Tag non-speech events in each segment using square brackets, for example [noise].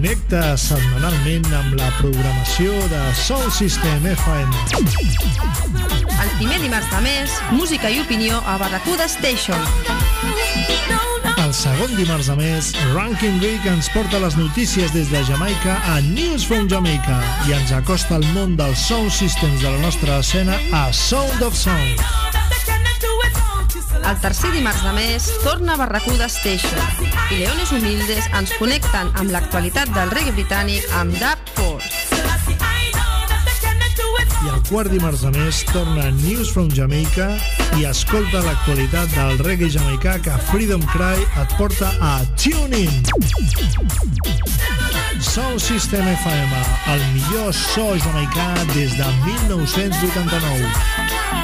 Connecta setmanalment amb la programació de Sound System FM. El primer dimarts de mes, música i opinió a Barracuda Station. El segon dimarts de mes, Ranking Week ens porta les notícies des de Jamaica a News from Jamaica i ens acosta al món dels sound systems de la nostra escena a Sound of Sound. El tercer dimarts de mes torna Barracuda Station i Leones Humildes ens connecten amb l'actualitat del reggae britànic amb Dub Force. I el quart dimarts de mes torna News from Jamaica i escolta l'actualitat del reggae jamaicà que Freedom Cry et porta a TuneIn. Sound System FM, el millor so jamaicà des de 1989.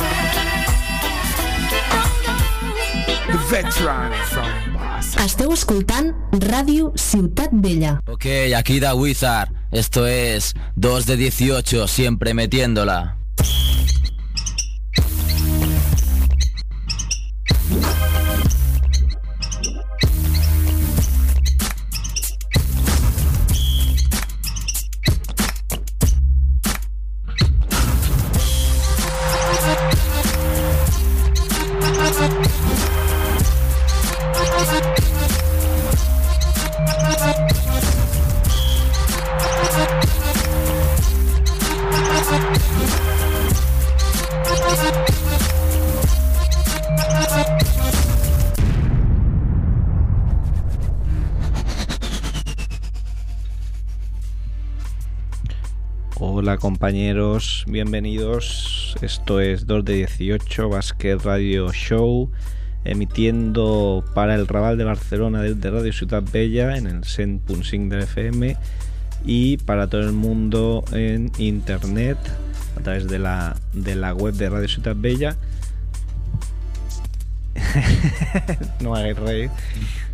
Veteran from Boston. Esteu escoltant Ràdio Ciutat Vella. Ok, aquí da Wizard. Esto es 2 de 18, siempre metiéndola. Hola compañeros, bienvenidos. Esto es 2 de 18 Basket Radio Show, emitiendo para el Raval de Barcelona desde Radio Ciudad Bella en el 100.5 del FM y para todo el mundo en internet a través de la, de la web de Radio Ciudad Bella. [laughs] no me hagáis reír. [laughs]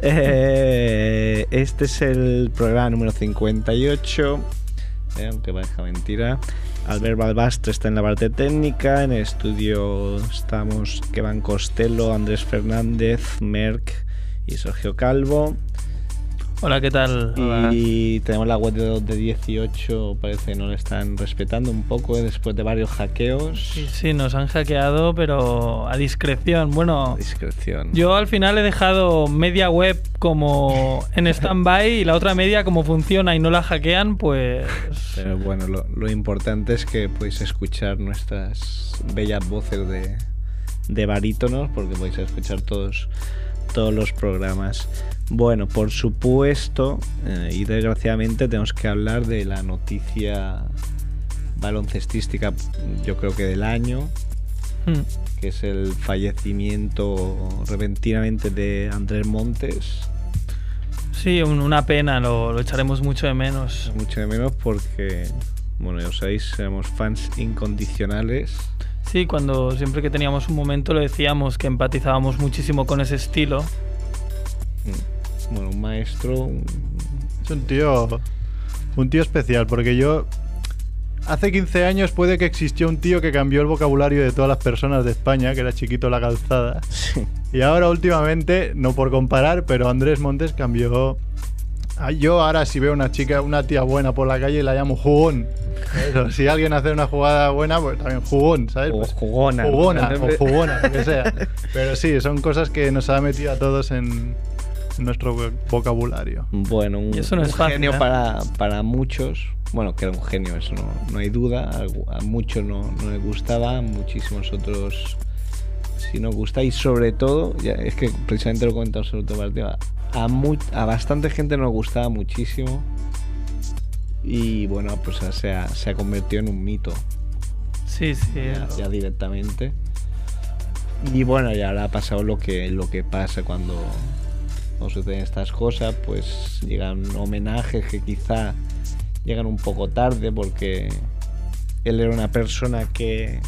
Eh, este es el programa número 58 eh, aunque parezca mentira. Albert Balbastre está en la parte técnica, en el estudio estamos Kevan Costello, Andrés Fernández, Merck y Sergio Calvo. Hola, ¿qué tal? Hola. Y tenemos la web de 2 de 18, parece que no la están respetando un poco eh, después de varios hackeos. Sí, sí, nos han hackeado, pero a discreción. Bueno, Discreción. yo al final he dejado media web como en stand-by y la otra media como funciona y no la hackean, pues... Pero bueno, lo, lo importante es que podéis escuchar nuestras bellas voces de, de barítonos, porque podéis escuchar todos, todos los programas. Bueno, por supuesto, eh, y desgraciadamente tenemos que hablar de la noticia baloncestística, yo creo que del año, Hmm. que es el fallecimiento repentinamente de Andrés Montes. Sí, un- una pena, lo, lo echaremos mucho de menos. Mucho de menos porque, bueno, ya os sabéis, somos fans incondicionales. Sí, cuando siempre que teníamos un momento lo decíamos que empatizábamos muchísimo con ese estilo. Mm. Bueno, un maestro, Es un tío. Un tío especial, porque yo. Hace 15 años puede que existió un tío que cambió el vocabulario de todas las personas de España, que era chiquito la calzada. Y ahora últimamente, no por comparar, pero Andrés Montes cambió. Ah, Yo ahora si veo una chica, una tía buena por la calle, la llamo jugón. Eso, si alguien hace una jugada buena, pues también jugón, ¿sabes? o Pues jugona. ¿no? jugona o [laughs] jugona, lo que sea. Pero sí, son cosas que nos ha metido a todos en, nuestro vo- vocabulario. Bueno, un, eso no es un fácil, genio ¿eh? para, para muchos. Bueno, que era un genio, eso no, no hay duda. A, a muchos no, no les gustaba, a muchísimos otros sí nos gusta. Y sobre todo, ya, es que precisamente lo he comentado sobre otro partido, a, bastante gente nos gustaba muchísimo. Y bueno, pues se ha, se ha convertido en un mito Sí, sí. ya, ya directamente. Y bueno, ya ahora ha pasado lo que, lo que pasa cuando, cuando suceden estas cosas, pues llegan homenajes que quizá llegan un poco tarde porque él era una persona que,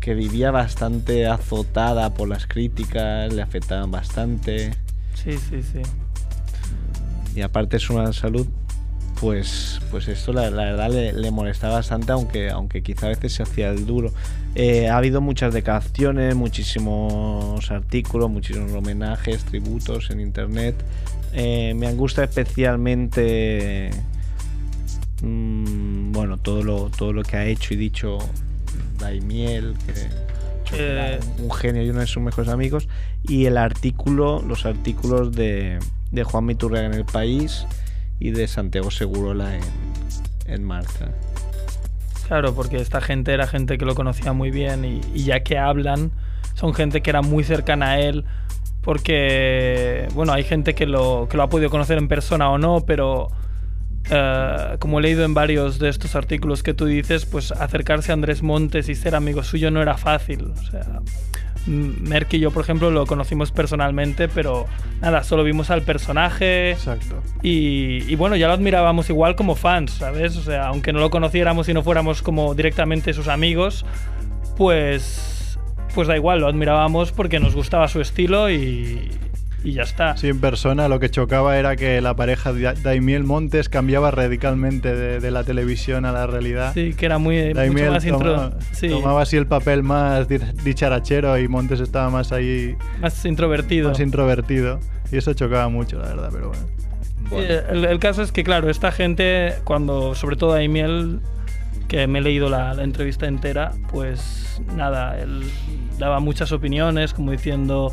que vivía bastante azotada por las críticas, le afectaban bastante Sí, sí, sí. y aparte su mala salud pues, pues esto la, verdad le, le molestaba bastante, aunque, aunque quizá a veces se hacía el duro. Eh, ha habido muchas declaraciones, muchísimos artículos, muchísimos homenajes, tributos en internet. Eh, me gusta especialmente mm, bueno todo lo, todo lo que ha hecho y dicho Daimiel, Eh. un genio y uno de sus mejores amigos, y el artículo, los artículos de, de Juan Miturrega en el país y de Santiago Segurola en, en Marca. Claro, porque esta gente era gente que lo conocía muy bien y, y ya que hablan, son gente que era muy cercana a él, porque, bueno, hay gente que lo, que lo ha podido conocer en persona o no, pero eh, como he leído en varios de estos artículos que tú dices, pues acercarse a Andrés Montes y ser amigo suyo no era fácil. O sea, Merck y yo, por ejemplo, lo conocimos personalmente, pero nada, solo vimos al personaje. Exacto. Y, y bueno, ya lo admirábamos igual como fans, ¿sabes? O sea, aunque no lo conociéramos y no fuéramos como directamente sus amigos, pues, pues da igual, lo admirábamos porque nos gustaba su estilo y, y ya está. Sí, en persona lo que chocaba era que la pareja de Daimiel Montes cambiaba radicalmente de, de la televisión a la realidad. Sí, que era muy mucho Daimiel más intro, toma- sí, tomaba así el papel más di- dicharachero y Montes estaba más ahí, más introvertido. más introvertido. Y eso chocaba mucho, la verdad, pero bueno. Sí, el, el caso es que, claro, esta gente, cuando, sobre todo a Emiel, que me he leído la, la entrevista entera, pues nada, él daba muchas opiniones, como diciendo,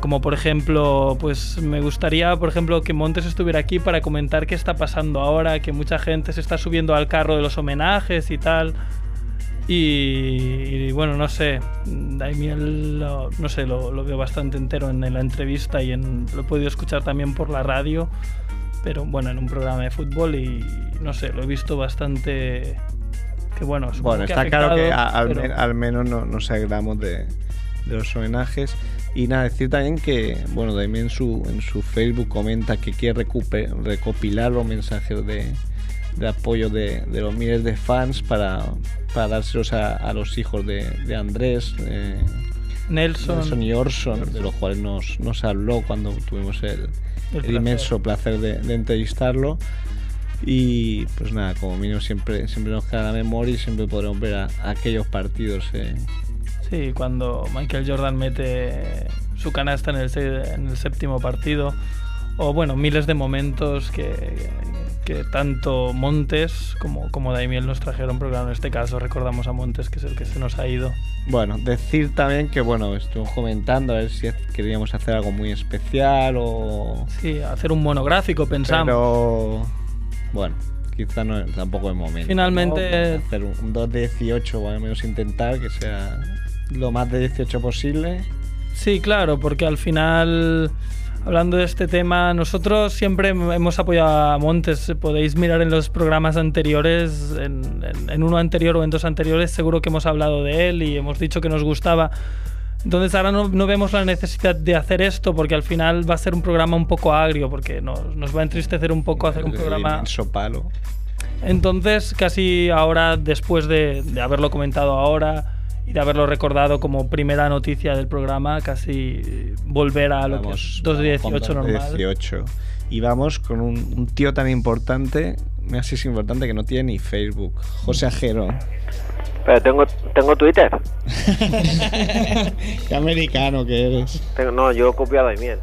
como por ejemplo, pues me gustaría, por ejemplo, que Montes estuviera aquí para comentar qué está pasando ahora, que mucha gente se está subiendo al carro de los homenajes y tal. Y, y bueno, no sé, Daimiel, lo- no sé, lo, lo veo bastante entero en, la entrevista y en, lo he podido escuchar también por la radio, pero bueno, en un programa de fútbol y no sé, lo he visto bastante... Que bueno, Bueno, que está claro que a- al, pero- men- al menos no, nos alegramos de, de los homenajes. Y nada, decir también que, bueno, también en su, en su Facebook comenta que quiere recopilar los mensajes de, de apoyo de, de los miles de fans para, para dárselos a, a los hijos de, de Andrés, eh, Nelson, Nelson y Orson, de los cuales nos, nos habló cuando tuvimos el, El el placer. inmenso placer de, de entrevistarlo. Y pues nada, como mínimo siempre, siempre nos queda la memoria y siempre podremos ver a, a aquellos partidos. eh. Sí, cuando Michael Jordan mete su canasta en el, en el séptimo partido. O bueno, miles de momentos que, que tanto Montes como, como Daimiel nos trajeron, pero claro, en este caso recordamos a Montes, que es el que se nos ha ido. Bueno, decir también que bueno, estuvimos comentando a ver si queríamos hacer algo muy especial o... Sí, hacer un monográfico, pensamos. Pero bueno, quizá no, tampoco es momento. Finalmente- ¿no? Hacer un, un 2 de 18 o al menos intentar que sea lo más de 18 posible. Sí, claro, porque al final, hablando de este tema, nosotros siempre hemos apoyado a Montes. Podéis mirar en los programas anteriores, en, en- en uno anterior o en dos anteriores, seguro que hemos hablado de él y hemos dicho que nos gustaba. Entonces ahora no, no vemos la necesidad de hacer esto porque al final va a ser un programa un poco agrio, porque nos, nos va a entristecer un poco hacer un programa... palo. Entonces, casi ahora, después de, de haberlo comentado ahora y de haberlo recordado como primera noticia del programa, casi volver a lo que es 2 de vamos con 18 2 de normal. 18. Y vamos con un, un tío tan importante, me así es importante que no tiene ni Facebook. José Ajero. Pero tengo, tengo Twitter. [laughs] Qué americano que eres. Tengo- no, yo he copiado de miel.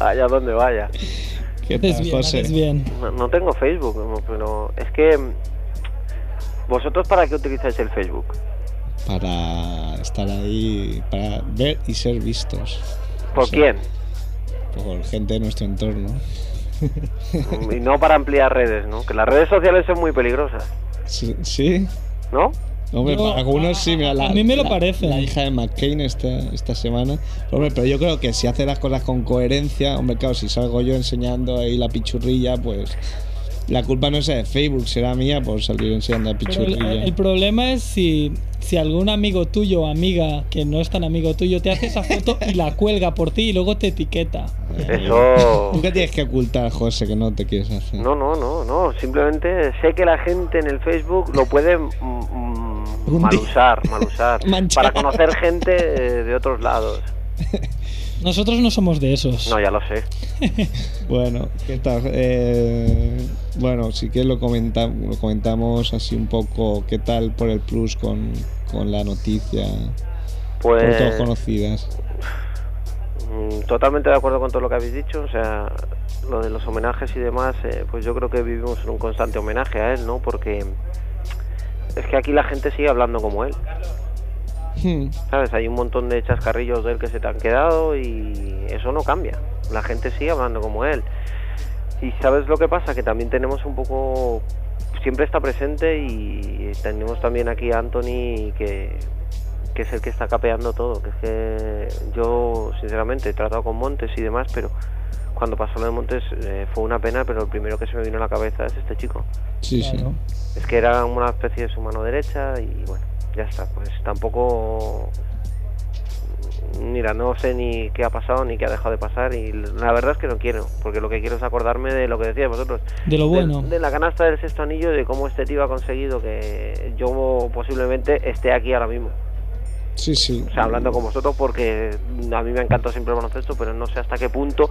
Allá donde vaya. ¿Qué tal, bien, José? bien. No, no tengo Facebook, pero es que... mm, ¿Vosotros para qué utilizáis el Facebook? Para estar ahí, para ver y ser vistos. ¿Por O sea, quién? Por gente de nuestro entorno. Y no para ampliar redes, ¿no? Que las redes sociales son muy peligrosas, Sí, ¿sí? ¿no? Hombre, Yo- para algunos sí, mira, la, a mí me lo la- parece. La hija de McCain esta, esta semana. Hombre, pero yo creo que si hace las cosas con coherencia, hombre, claro, si salgo yo enseñando ahí la pichurrilla, pues la culpa no es de Facebook, será mía por salir enseñando la Pero el, pichurrilla. el problema es si, si algún amigo tuyo o amiga que no es tan amigo tuyo te hace esa foto y la cuelga por ti y luego te etiqueta. Eso... ¿Tú qué tienes que ocultar, José, que no te quieres hacer? No, no, no, no. Simplemente sé que la gente en el Facebook lo puede mal usar, mal usar. Para conocer gente eh, de otros lados. [laughs] Nosotros no somos de esos. No, ya lo sé. [laughs] Bueno, ¿qué tal? Eh, bueno, sí que lo, comenta- lo comentamos así un poco. ¿Qué tal por el plus con, con la noticia? Por todos Pues conocidas. mm, totalmente de acuerdo con todo lo que habéis dicho. O sea, lo de los homenajes y demás, eh, pues yo creo que vivimos en un constante homenaje a él, ¿no? Porque es que aquí la gente sigue hablando como él. Hmm, ¿Sabes? Hay un montón de chascarrillos de él que se te han quedado y eso no cambia. La gente sigue hablando como él. Y ¿sabes lo que pasa? Que también tenemos un poco... Siempre está presente y tenemos también aquí a Anthony que, que es el que está capeando todo. Que es que yo, sinceramente, he tratado con Montes y demás, pero cuando pasó lo de Montes eh, fue una pena, pero el primero que se me vino a la cabeza es este chico. Sí, sí. Es que era una especie de su mano derecha y bueno, ya está. Pues tampoco. Mira, no sé ni qué ha pasado ni qué ha dejado de pasar y la verdad es que no quiero, porque lo que quiero es acordarme de lo que decíais vosotros. De lo bueno. De, la canasta del sexto anillo y de cómo este tío ha conseguido que yo posiblemente esté aquí ahora mismo. Sí, sí. O sea, hablando con vosotros porque a mí me ha encantado siempre el baloncesto, pero no sé hasta qué punto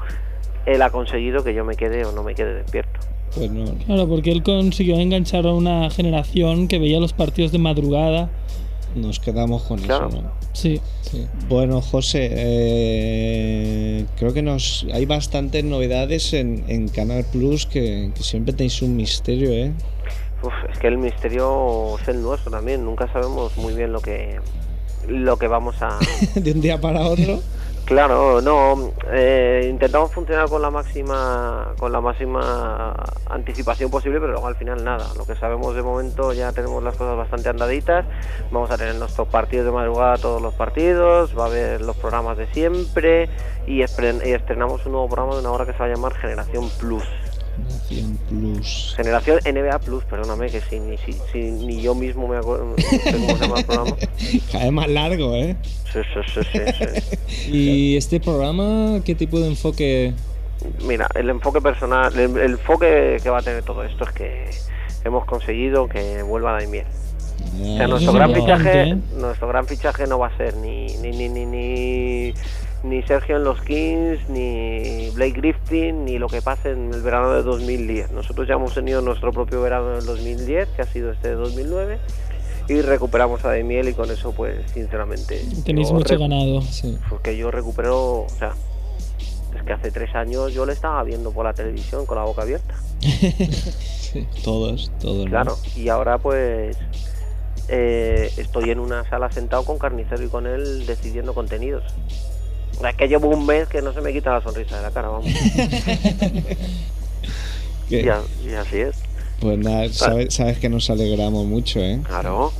él ha conseguido que yo me quede o no me quede despierto. Pues no. Claro, porque él consiguió enganchar a una generación que veía los partidos de madrugada. Nos quedamos con Claro. eso, ¿no? Sí. Sí. Bueno, José, eh, creo que nos hay bastantes novedades en, en Canal Plus que, que siempre tenéis un misterio, ¿eh? Uf, es que el misterio es el nuestro también. Nunca sabemos muy bien lo que lo que vamos a. [laughs] De un día para otro. Claro, no. eh, intentamos funcionar con la máxima con la máxima anticipación posible, pero luego al final nada. Lo que sabemos de momento ya tenemos las cosas bastante andaditas. Vamos a tener nuestros partidos de madrugada todos los partidos. Va a haber los programas de siempre y, y estrenamos un nuevo programa de una hora que se va a llamar Generación Plus. Nación Plus. Generación NBA Plus, perdóname, que si, ni, si, si ni yo mismo me acuerdo no sé cómo se llama el programa. [laughs] Cada vez más largo, ¿eh? Sí, sí, sí, sí, sí. [laughs] ¿Y este programa qué tipo de enfoque? Mira, el enfoque personal, el, el enfoque que va a tener todo esto es que hemos conseguido que vuelva Daimiel. O sea, nuestro es gran fichaje, nuestro gran fichaje no va a ser ni ni ni ni ni, ni Sergio en los Kings, ni Blake Griffin, ni lo que pase en el verano de 2010. Nosotros ya hemos tenido nuestro propio verano en el 2010, que ha sido este de 2009, y recuperamos a Daimiel y con eso, pues, sinceramente, Tenéis mucho ganado. Sí. porque yo recupero, o sea, es que hace tres años yo le estaba viendo por la televisión con la boca abierta. [laughs] Todos, todos. ¿no? Claro, y ahora pues eh, estoy en una sala sentado con Carnicero y con él decidiendo contenidos. Es que llevo un mes que no se me quita la sonrisa de la cara, vamos. [laughs] Y, a- y así es, Pues nada, sabes, sabes que nos alegramos mucho, ¿eh? claro.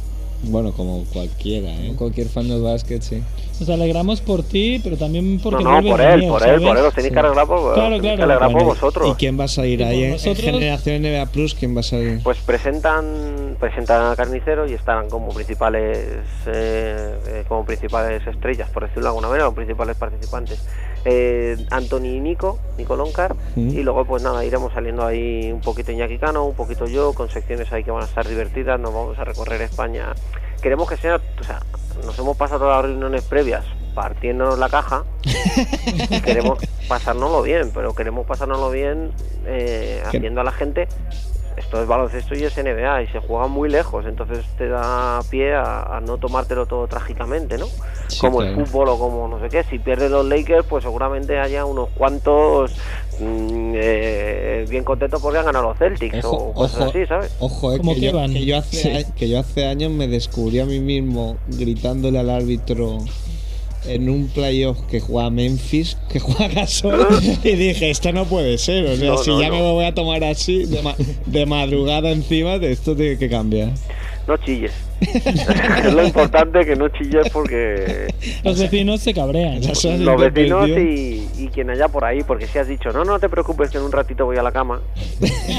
Bueno, como cualquiera, ¿eh? Cualquier fan del básquet, sí. Nos alegramos por ti, pero también No, porque no, vuelve por él, por él, por él, os tenéis Sí. que alegrar por, Claro, claro. alegrar por Bueno, vosotros. ¿Y quién va a salir ¿Y ahí por en? Generación NBA Plus? ¿Quién va a salir? Pues presentan presentan a Carnicero y están como principales eh, eh, como principales estrellas, por decirlo de alguna manera, o principales participantes. Eh, Anthony y Nico, Nico Loncar, y luego pues nada, iremos saliendo ahí un poquito Iñaki Cano, un poquito yo, con secciones ahí que van a estar divertidas, nos vamos a recorrer España. Queremos que sea, o sea, nos hemos pasado todas las reuniones previas partiéndonos la caja, [laughs] queremos pasárnoslo bien, pero queremos pasárnoslo bien eh, haciendo a la gente esto es baloncesto y es NBA y se juega muy lejos, entonces te da pie a, a no tomártelo todo trágicamente, ¿no? Sí, como claro. el fútbol o como no sé qué. Si pierden los Lakers, pues seguramente haya unos cuantos mm, eh, bien contentos porque han ganado los Celtics Ojo, o cosas ojo. así, ¿sabes? Ojo, eh, ¿Cómo que, yo, que yo hace, Sí. que yo hace años me descubrí a mí mismo gritándole al árbitro en un playoff que juega Memphis, que juega Gasol, [laughs] y dije, esto no puede ser. O sea, No, si no, ya no. me voy a tomar así, de, ma- de madrugada encima, de esto tiene que cambiar. No chilles. [laughs] es lo importante que no chilles porque Los vecinos se cabrean. Los vecinos y, y quien haya por ahí, porque si has dicho, no, no te preocupes que en un ratito voy a la cama,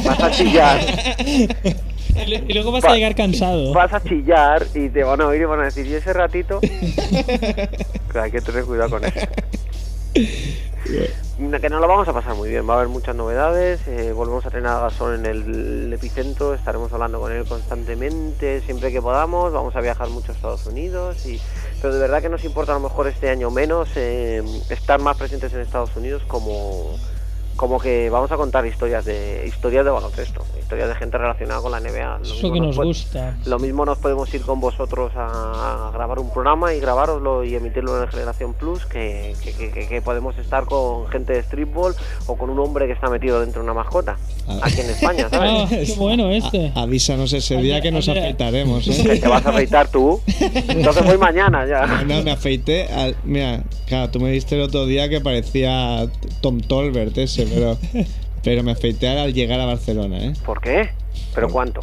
vas a chillar, [laughs] Y luego vas Va- a llegar cansado. vas a chillar y te van a oír y van a decir, ¿y ese ratito? [laughs] Hay que tener cuidado con eso. que nos lo vamos a pasar muy bien. Va a haber muchas novedades. eh, volvemos a tener a Gasol en el, epicentro. Estaremos hablando con él constantemente, siempre que podamos. Vamos a viajar mucho a Estados Unidos. Y, pero de verdad que nos importa a lo mejor este año menos eh, estar más presentes en Estados Unidos como como que vamos a contar historias de historias de baloncesto, historias de gente relacionada con la NBA. Lo Eso que nos puede- gusta. Lo mismo nos podemos ir con vosotros a, a grabar un programa y grabároslo y emitirlo en Generación Plus, que, que- que- que- que podemos estar con gente de streetball o con un hombre que está metido dentro de una mascota, aquí en España, Ah, ¿sabes? qué [laughs] bueno este. Avísanos ese día que nos afeitaremos, Que ¿eh? te vas a afeitar tú. Entonces voy mañana ya. No, me afeité. al- mira, claro, tú me viste el otro día que parecía Tom Tolbert ese, pero, pero me afeité al llegar a Barcelona, ¿eh? ¿Por qué? ¿Pero cuánto?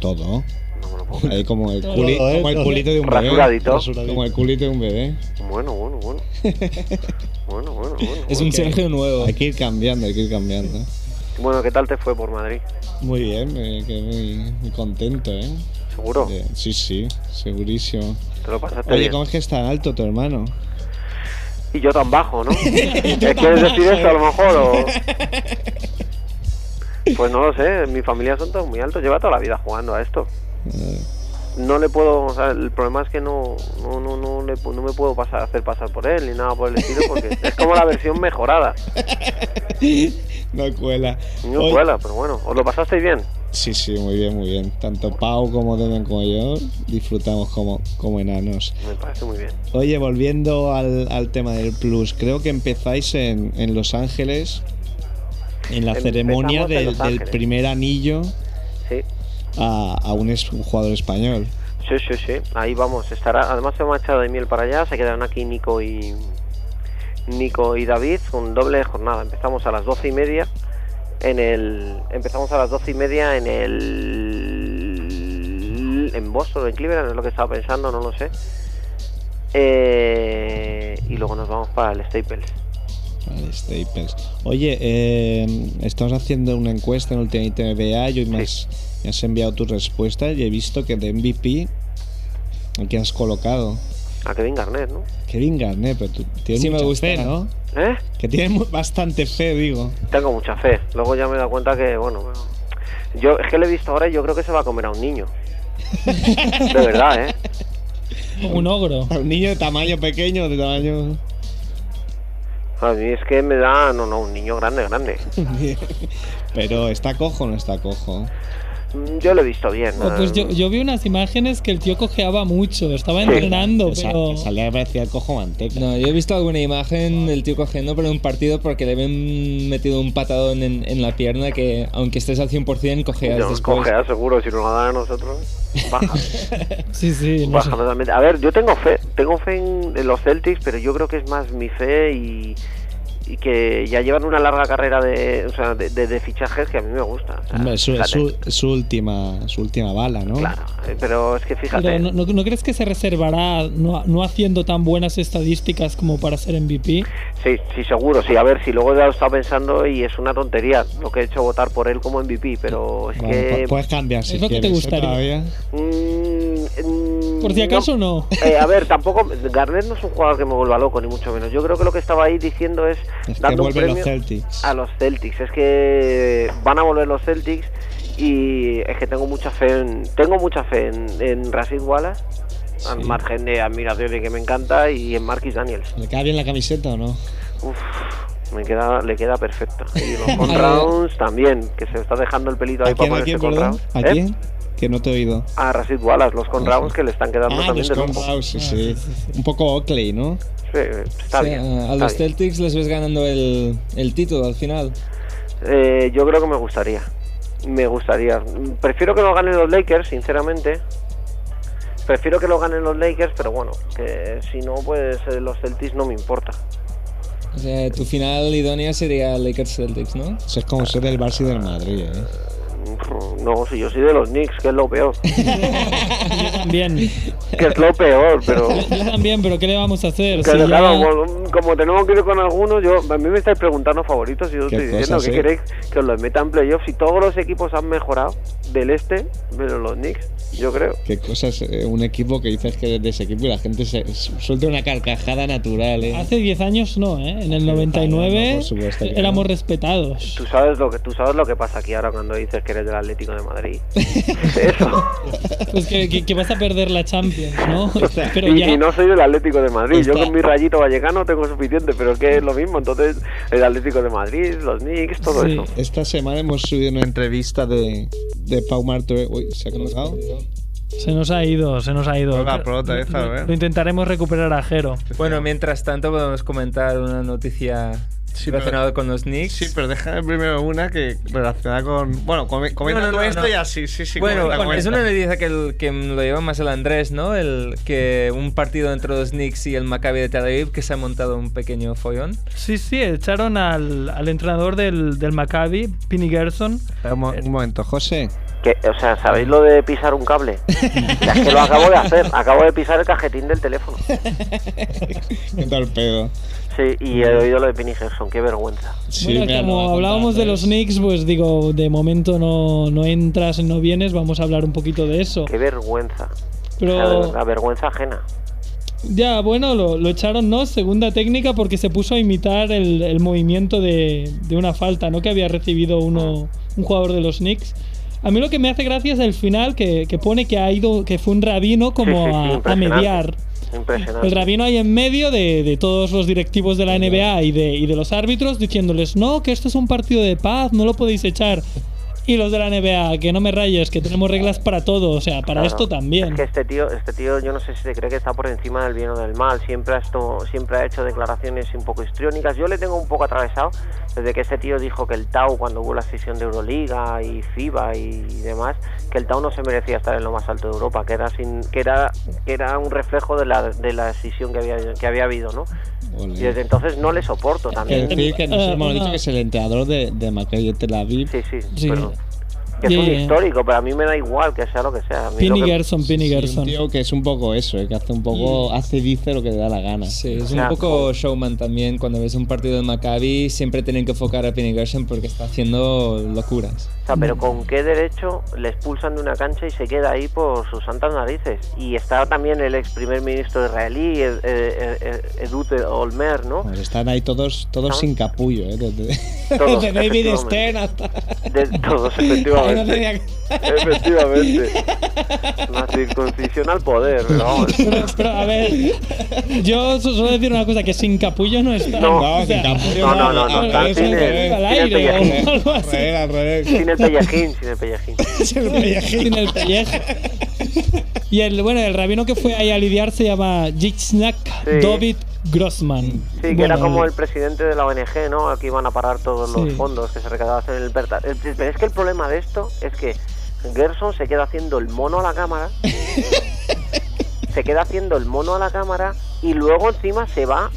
Todo. No me lo puedo creer. Ahí como el, Todo, culi- ¿eh? como el Todo. culito de un bebé. Rasuradito. Como el culito de un bebé. Bueno, bueno, bueno. [laughs] Bueno, bueno, bueno. Es un. Sergio nuevo. Hay que ir cambiando, hay que ir cambiando. Bueno, ¿qué tal te fue por Madrid? Muy bien, me quedé muy, muy contento, ¿eh? ¿Seguro? De- sí, sí, segurísimo. ¿Te lo pasaste Oye, bien? ¿cómo es que es tan alto tu hermano? Y yo tan bajo, ¿no? [laughs] ¿Eh, ¿Quieres decir eso a lo mejor? O... [laughs] Pues no lo sé, en mi familia son todos muy altos, lleva toda la vida jugando a esto. Eh, No le puedo, o sea, el problema es que no, no, no, no, le no me puedo pasar, hacer pasar por él ni nada por el estilo porque [laughs] es como la versión mejorada. [laughs] no cuela. No cuela, pero bueno, ¿os lo pasasteis bien? Sí, sí, muy bien, muy bien. Tanto Pau como Deden como yo disfrutamos como, como enanos. Me parece muy bien. Oye, volviendo al, al tema del plus, creo que empezáis en, en Los Ángeles, en la Empezamos ceremonia del, del primer anillo Sí. A, a un, es- un jugador español. Sí, sí, sí, ahí vamos. Estará, además se ha echado de miel para allá, se quedarán aquí Nico y Nico y David con doble jornada. Empezamos a las doce y media en el, empezamos a las doce y media en el, en Boston, en Cleveland, es lo que estaba pensando, no lo sé. Eh, y luego nos vamos para el Staples. Vale, Staples. Oye, eh, estamos haciendo una encuesta en Ultimate NBA y hoy has, me has enviado tu respuesta y he visto que de MVP, ¿a quién has colocado? A Kevin Garnett, ¿no? Kevin Garnett, pero tú tienes Sí, me mucha gusta. fe, ¿no? ¿Eh? Que tienes bastante fe, digo. Tengo mucha fe. Luego ya me he dado cuenta que, bueno, yo es que le he visto ahora y yo creo que se va a comer a un niño. [laughs] De verdad, ¿eh? Un ogro. A un niño de tamaño pequeño, de tamaño... A mí es que me da, no, no, un niño grande, grande. [laughs] Pero está cojo o no está cojo. Mm, Yo lo he visto bien. Oh, pues yo, yo vi unas imágenes que el tío cojeaba mucho, estaba entrenando, pero... que salía parecía el cojo manteca. No, yo he visto alguna imagen del tío cogiendo pero en un partido porque le habían metido un patadón en, en la pierna que aunque estés al 100% cojeas yo después. cogea seguro, si nos lo dan a nosotros, baja. [laughs] Sí, sí, no baja sé. totalmente. A ver, yo tengo fe, tengo fe en, en los Celtics, pero yo creo que es más mi fe y, y que ya llevan una larga carrera de, o sea, de, de- de fichajes que a mí me gusta. O sea, Hombre, es su, es fíjate. su- es su última, su última bala, ¿no? Claro, eh, pero es que fíjate. Pero ¿no, no, no crees que se reservará no, no haciendo tan buenas estadísticas como para ser MVP? Sí, sí, seguro, sí. A ver, si luego ya lo estaba pensando y es una tontería lo que he hecho votar por él como MVP, pero es Bueno, que... pu- puedes cambiar si Es lo que te quieres, ¿eh? gustaría. Mm, mm, Por si acaso no. Eh, a ver, tampoco. Garnett no es un jugador que me vuelva loco, ni mucho menos. Yo creo que lo que estaba ahí diciendo es. Es que vuelven los Celtics. A los Celtics. Es que van a volver los Celtics y es que tengo mucha fe en. Tengo mucha fe en, en Rashid Wallace, al margen de admiración y que me encanta, y en Marquis Daniels. ¿Le queda bien la camiseta o no? Uf, me queda, le queda perfecta. Y los [laughs] rounds también, que se está dejando el pelito ahí ¿A para quién, a ponerse quién, con perdón? rounds. ¿A quién? Que no te he oído. A Rashid Wallace, los con Ah, rounds que le están quedando Ah, también los de lujo. Conraus, sí, sí. Un poco Oakley, ¿no? Sí, está Sí, bien. a los bien. Celtics les ves ganando el, el título al final. Eh, yo creo que me gustaría. Me gustaría. Prefiero que lo ganen los Lakers, sinceramente. Prefiero que lo ganen los Lakers, pero bueno, que si no, pues eh, los Celtics no me importa. O sea, tu final idónea sería Lakers Celtics, ¿no? Eso es como ser del Barça y del Madrid, ¿eh? No, si yo soy de los Knicks, que es lo peor. [laughs] Yo también. Que es lo peor, pero... Yo también, pero ¿qué le vamos a hacer? Que Si ya- claro, como, como tenemos que ir con algunos, yo, a mí me estáis preguntando favoritos y yo ¿Qué estoy diciendo que queréis que os los metan playoffs y todos los equipos han mejorado del este, pero los Knicks, yo creo. Qué cosas, eh, un equipo que dices que es de ese equipo y la gente se su- suelta una carcajada natural, ¿eh? Hace 10 años no, ¿eh? En el 99 no, por supuesto que éramos no. respetados. Tú sabes lo que tú sabes lo que pasa aquí ahora cuando dices que eres del Atlético de Madrid. [laughs] Eso. Pues que, que- que vas a perder la Champions, ¿no? [laughs] Pero y, ya. y no soy del Atlético de Madrid. Yo con mi rayito vallecano tengo suficiente, pero es que es lo mismo. Entonces, el Atlético de Madrid, los Knicks, todo Sí. eso. Esta semana hemos subido una entrevista de, de Pau Martorell. Uy, ¿se ha colgado? Se nos ha ido, se nos ha ido. Hola, por otra vez, a ver. Lo intentaremos recuperar a Jero. Bueno, mientras tanto podemos comentar una noticia Sí, relacionada con los Knicks. Sí, pero déjame primero una que relacionada con. Bueno, com- comenta No, no, tú no, esto no. y así, sí, sí. bueno, comenta, es comenta. una noticia que, el- que lo lleva más el Andrés, ¿no? El, que un partido entre los Knicks y el Maccabi de Tel Aviv que se ha montado un pequeño follón. Sí, sí, echaron al, al entrenador del, del Maccabi, Pini Gerson. Un, mo- un momento, José. Que, o sea, ¿sabéis lo de pisar un cable? [laughs] Ya es que lo acabo de hacer. Acabo de pisar el cajetín del teléfono. ¿Qué tal pedo? Sí, y he oído lo de Penny Gerson. Qué vergüenza. Sí, bueno, como hablábamos de los. Knicks, pues digo, de momento no, no entras, no vienes, vamos a hablar un poquito de eso. Qué vergüenza. Pero- verdad, vergüenza ajena. Ya, bueno, lo, lo echaron, ¿no? Segunda técnica porque se puso a imitar el, el movimiento de, de una falta, ¿no? Que había recibido uno, un jugador de los Knicks. A mí lo que me hace gracia es el final que, que pone que ha ido, que fue un rabino como Sí, sí, sí, a- mediar. Impresionante. El rabino ahí en medio de, de todos los directivos de la NBA y de, y de los árbitros diciéndoles, no, que esto es un partido de paz, no lo podéis echar. Y los de la NBA, que no me rayes, que tenemos reglas para todo, o sea, para Claro. esto también. Es que este tío, este tío, yo no sé si se cree que está por encima del bien o del mal. Siempre ha, esto, siempre ha hecho declaraciones un poco histriónicas. Yo le tengo un poco atravesado desde que ese tío dijo que el Tau, cuando hubo la sesión de Euroliga y FIBA y demás, que el Tau no se merecía estar en lo más alto de Europa, que era sin, que era, que era un reflejo de la, de la decisión que había, que había habido, ¿no? Y desde entonces no le soporto Que también. decir que nos Eh, hemos dicho que es el entrenador de, de Maccabi Tel Aviv. Sí, sí, Sí. pero- que es un histórico, pero a mí me da igual que sea lo que sea. Que- Gerson, Pini Sí, un Gerson. tío que es un poco eso, eh, que hace un poco, hace y dice lo que le da la gana. Sí, es un poco showman también. Cuando ves un partido del Maccabi siempre tienen que enfocar a Penny Gerson porque está haciendo locuras. O sea, pero ¿con qué derecho le expulsan de una cancha y se queda ahí por sus santas narices? Y está también el ex primer ministro israelí, Ed- Ed- Ed- Edut Olmer, ¿no? Pues están ahí todos, todos Estamos- sin capullo, ¿eh? Desde, Todos, [laughs] desde David efectivamente. Stern hasta... De todos, No efectivamente. tenía que- Efectivamente. [laughs] La circuncisión al poder. Pero, pero, a ver, yo su- suelo decir una cosa, que sin capullo no está. No, No, o sea, sin capullo No, no, no, no, sin el- al sin el aire pellejín. o algo así. Al revés, al revés. Sin el pellejín, sin el pellejín. [laughs] Sin el pellejín. Sin el pellejo. Y el, bueno, el rabino que fue ahí a lidiar se llama Yitzhak Sí. David Grossman. Sí, que Bueno, era como el presidente de la ONG, ¿no? Aquí iban a parar todos los Sí. fondos que se recaudaban en el Berta. Pero es que el problema de esto es que Gerson se queda haciendo el mono a la cámara. [laughs] se queda haciendo el mono a la cámara y luego encima se va,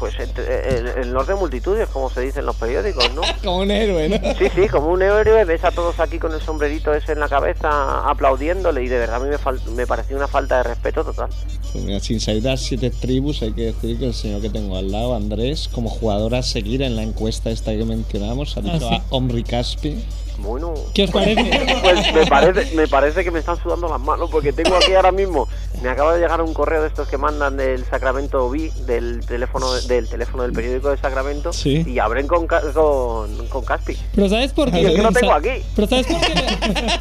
pues, entre- en, de multitudes, como se dice en los periódicos, ¿no? [laughs] Como un héroe, ¿no? Sí, sí, como un héroe, ves a todos aquí con el sombrerito ese en la cabeza aplaudiéndole y de verdad a mí me, fal- me pareció una falta de respeto total. Pues mira, sin salir de las siete tribus, hay que decir que el señor que tengo al lado, Andrés, como jugador a seguir en la encuesta esta que mencionamos, ha dicho sí. a Omri Caspi. Bueno, ¿Qué os parece? [laughs] Pues me parece, me parece que me están sudando las manos porque tengo aquí ahora mismo, me acaba de llegar un correo de estos que mandan del Sacramento B, del teléfono del teléfono del periódico de Sacramento, Sí. y abren con, con, con Caspi. Pero ¿sabes por qué? Y es que lo tengo aquí. Pero ¿sabes por qué?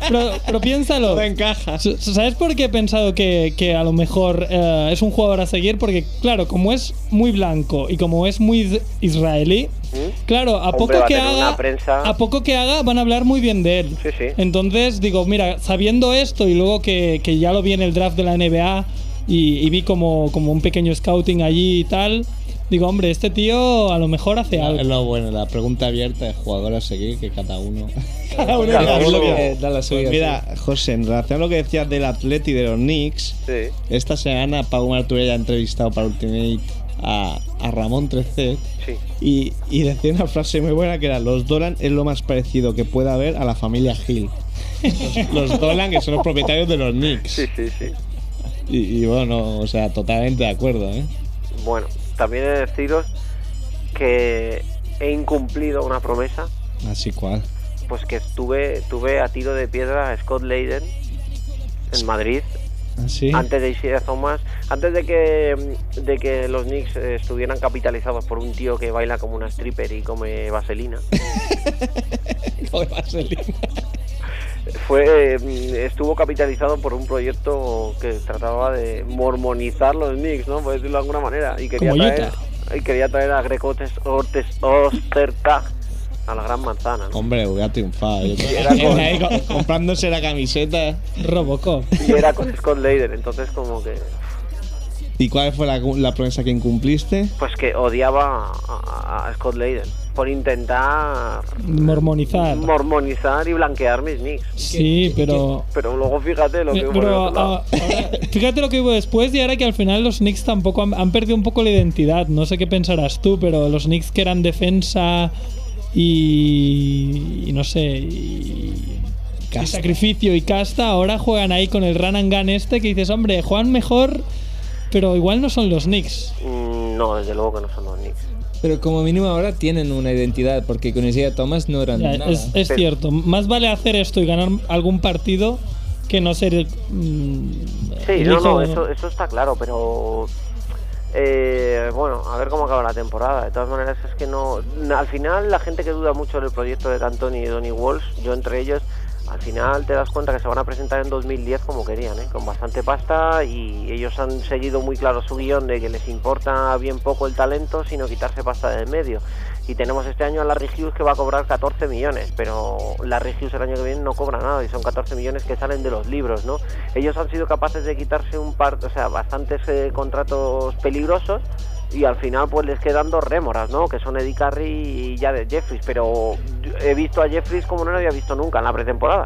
pero, pero piénsalo. Todo encaja. ¿Sabes por qué he pensado que, que a lo mejor eh, es un jugador a seguir? Porque, claro, como es muy blanco y como es muy is- israelí, ¿Mm? claro, a Hombre, poco que haga, prensa- a poco que haga, van a hablar muy bien de él. Sí, sí. Entonces digo, mira, sabiendo esto y luego que, que ya lo vi en el draft de la NBA y, y vi como, como un pequeño scouting allí y tal, digo, hombre, este tío a lo mejor hace Es algo. lo bueno, la pregunta abierta de jugador a seguir, que cada uno. [laughs] Cada uno Cada diga uno lo que da la suya. Pues mira, José, en relación a lo que decías del Atleti y de los Knicks, Sí. esta semana Pau Marturell ha entrevistado para Ultimate a, a Ramón Trecet Sí. y, y decía una frase muy buena que era los Dolan es lo más parecido que pueda haber a la familia Hill. Los, [laughs] los Dolan que son los propietarios de los Knicks. Sí, sí, sí. Y, y bueno, o sea, totalmente de acuerdo, ¿eh? Bueno, también he de deciros que he incumplido una promesa, Así cual. pues que estuve, tuve a tiro de piedra a Scott Leiden en Madrid Así. antes de Isaiah Thomas, antes de que de que los Knicks estuvieran capitalizados por un tío que baila como una stripper y [laughs] [laughs] come vaselina. Fue eh, estuvo capitalizado por un proyecto que trataba de mormonizar los Knicks, ¿no? Por decirlo de alguna manera y quería traer y quería traer a Greg Ostertag a la gran manzana, ¿no? Hombre, hubiera triunfado. Yo era con- [laughs] ahí co- comprándose la camiseta. Robocop. Y era con Scott Leider, entonces como que ¿Y cuál fue la, la promesa que incumpliste? pues que odiaba a, a Scott Leider por intentar Mormonizar. mormonizar y blanquear mis Knicks. Sí, pero. Pero luego fíjate lo que Eh, hubo Pero ahora, fíjate lo que hubo después y ahora que al final los Knicks tampoco han, han perdido un poco la identidad. No sé qué pensarás tú, pero los Knicks que eran defensa y, y no sé, y, y sacrificio y casta, ahora juegan ahí con el run and gun este que dices, hombre, juegan mejor, pero igual no son los Knicks. Mm, No, desde luego que no son los Knicks. Pero como mínimo ahora tienen una identidad, porque con Isaiah Thomas no eran Ya, nada. es es cierto, más vale hacer esto y ganar algún partido que no ser... mm, Sí, el no, hijo- no, eso, eso está claro, pero eh, bueno, a ver cómo acaba la temporada. De todas maneras, es que no. Al final, la gente que duda mucho del proyecto de D'Antoni y de Donny Walsh, yo entre ellos, al final te das cuenta que se van a presentar en 2010 como querían, ¿eh? con bastante pasta y ellos han seguido muy claro su guion de que les importa bien poco el talento, sino quitarse pasta del medio. Y tenemos este año a Larry Hughes que va a cobrar 14 millones, pero Larry Hughes el año que viene no cobra nada y son 14 millones que salen de los libros, ¿no? Ellos han sido capaces de quitarse un par, o sea, bastantes eh, contratos peligrosos y al final pues les quedan dos rémoras, ¿no? Que son Eddie Curry y Jared Jeffries, pero he visto a Jeffries como no lo había visto nunca en la pretemporada.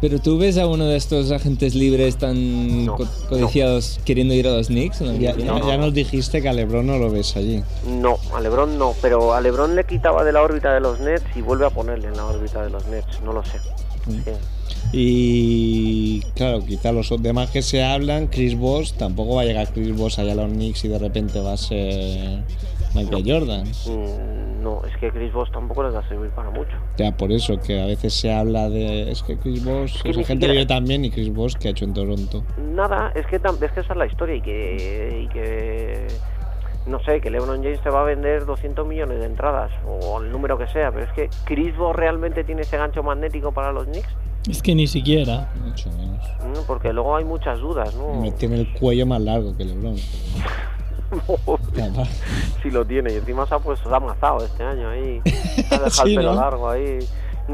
Pero tú ves a uno de estos agentes libres tan No, co- codiciados queriendo ir a los Knicks. ¿no? Ya, ya- ya nos dijiste que a Lebron no lo ves allí. No, a LeBron no, pero a LeBron le quitaba de la órbita de los Nets y vuelve a ponerle en la órbita de los Nets, no lo sé. Mm. Sí. Y claro, quizá los demás que se hablan, Chris Bosh, tampoco va a llegar Chris Bosh allá a los Knicks y de repente va a ser Michael Jordan. Mm, no, es que Chris Bosh tampoco les va a servir para mucho. Ya por eso, que a veces se habla de. Es que Chris Bosh que es ni agente siquiera- libre también y Chris Bosh que ha hecho en Toronto. Nada, es que, es que esa es la historia y que, y que no sé, que LeBron James te va a vender 200 millones de entradas o el número que sea, pero es que Chris Bosh realmente tiene ese gancho magnético para los Knicks, Es que ni siquiera. Mucho menos. ¿no? porque luego hay muchas dudas, ¿no? Me Tiene el cuello más largo que LeBron. Capaz. [laughs] si [laughs] lo tiene y encima se ha puesto se ha amazado este año ahí [laughs] ha dejado Sí, el pelo ¿no? largo ahí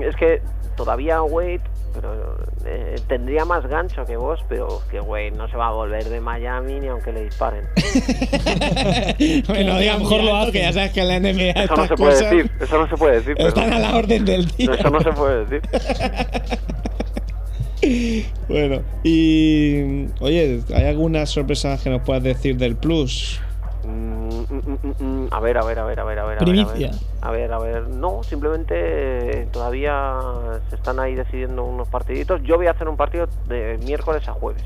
es que todavía Wade pero eh, tendría más gancho que vos pero que Wade no se va a volver de Miami ni aunque le disparen [laughs] bueno, a lo mejor lo hace. que ya sabes que en la NBA eso no se puede cosas decir eso no se puede decir Están a la orden del día. eso no se puede decir Bueno, y oye, ¿hay alguna sorpresa que nos puedas decir del Plus? Mm, mm, mm, mm, mm. A ver, a ver, a ver, a ver, a ver. a ver, Primicia. A ver, a ver, a ver. No, simplemente eh, todavía se están ahí decidiendo unos partiditos. Yo voy a hacer un partido de miércoles a jueves.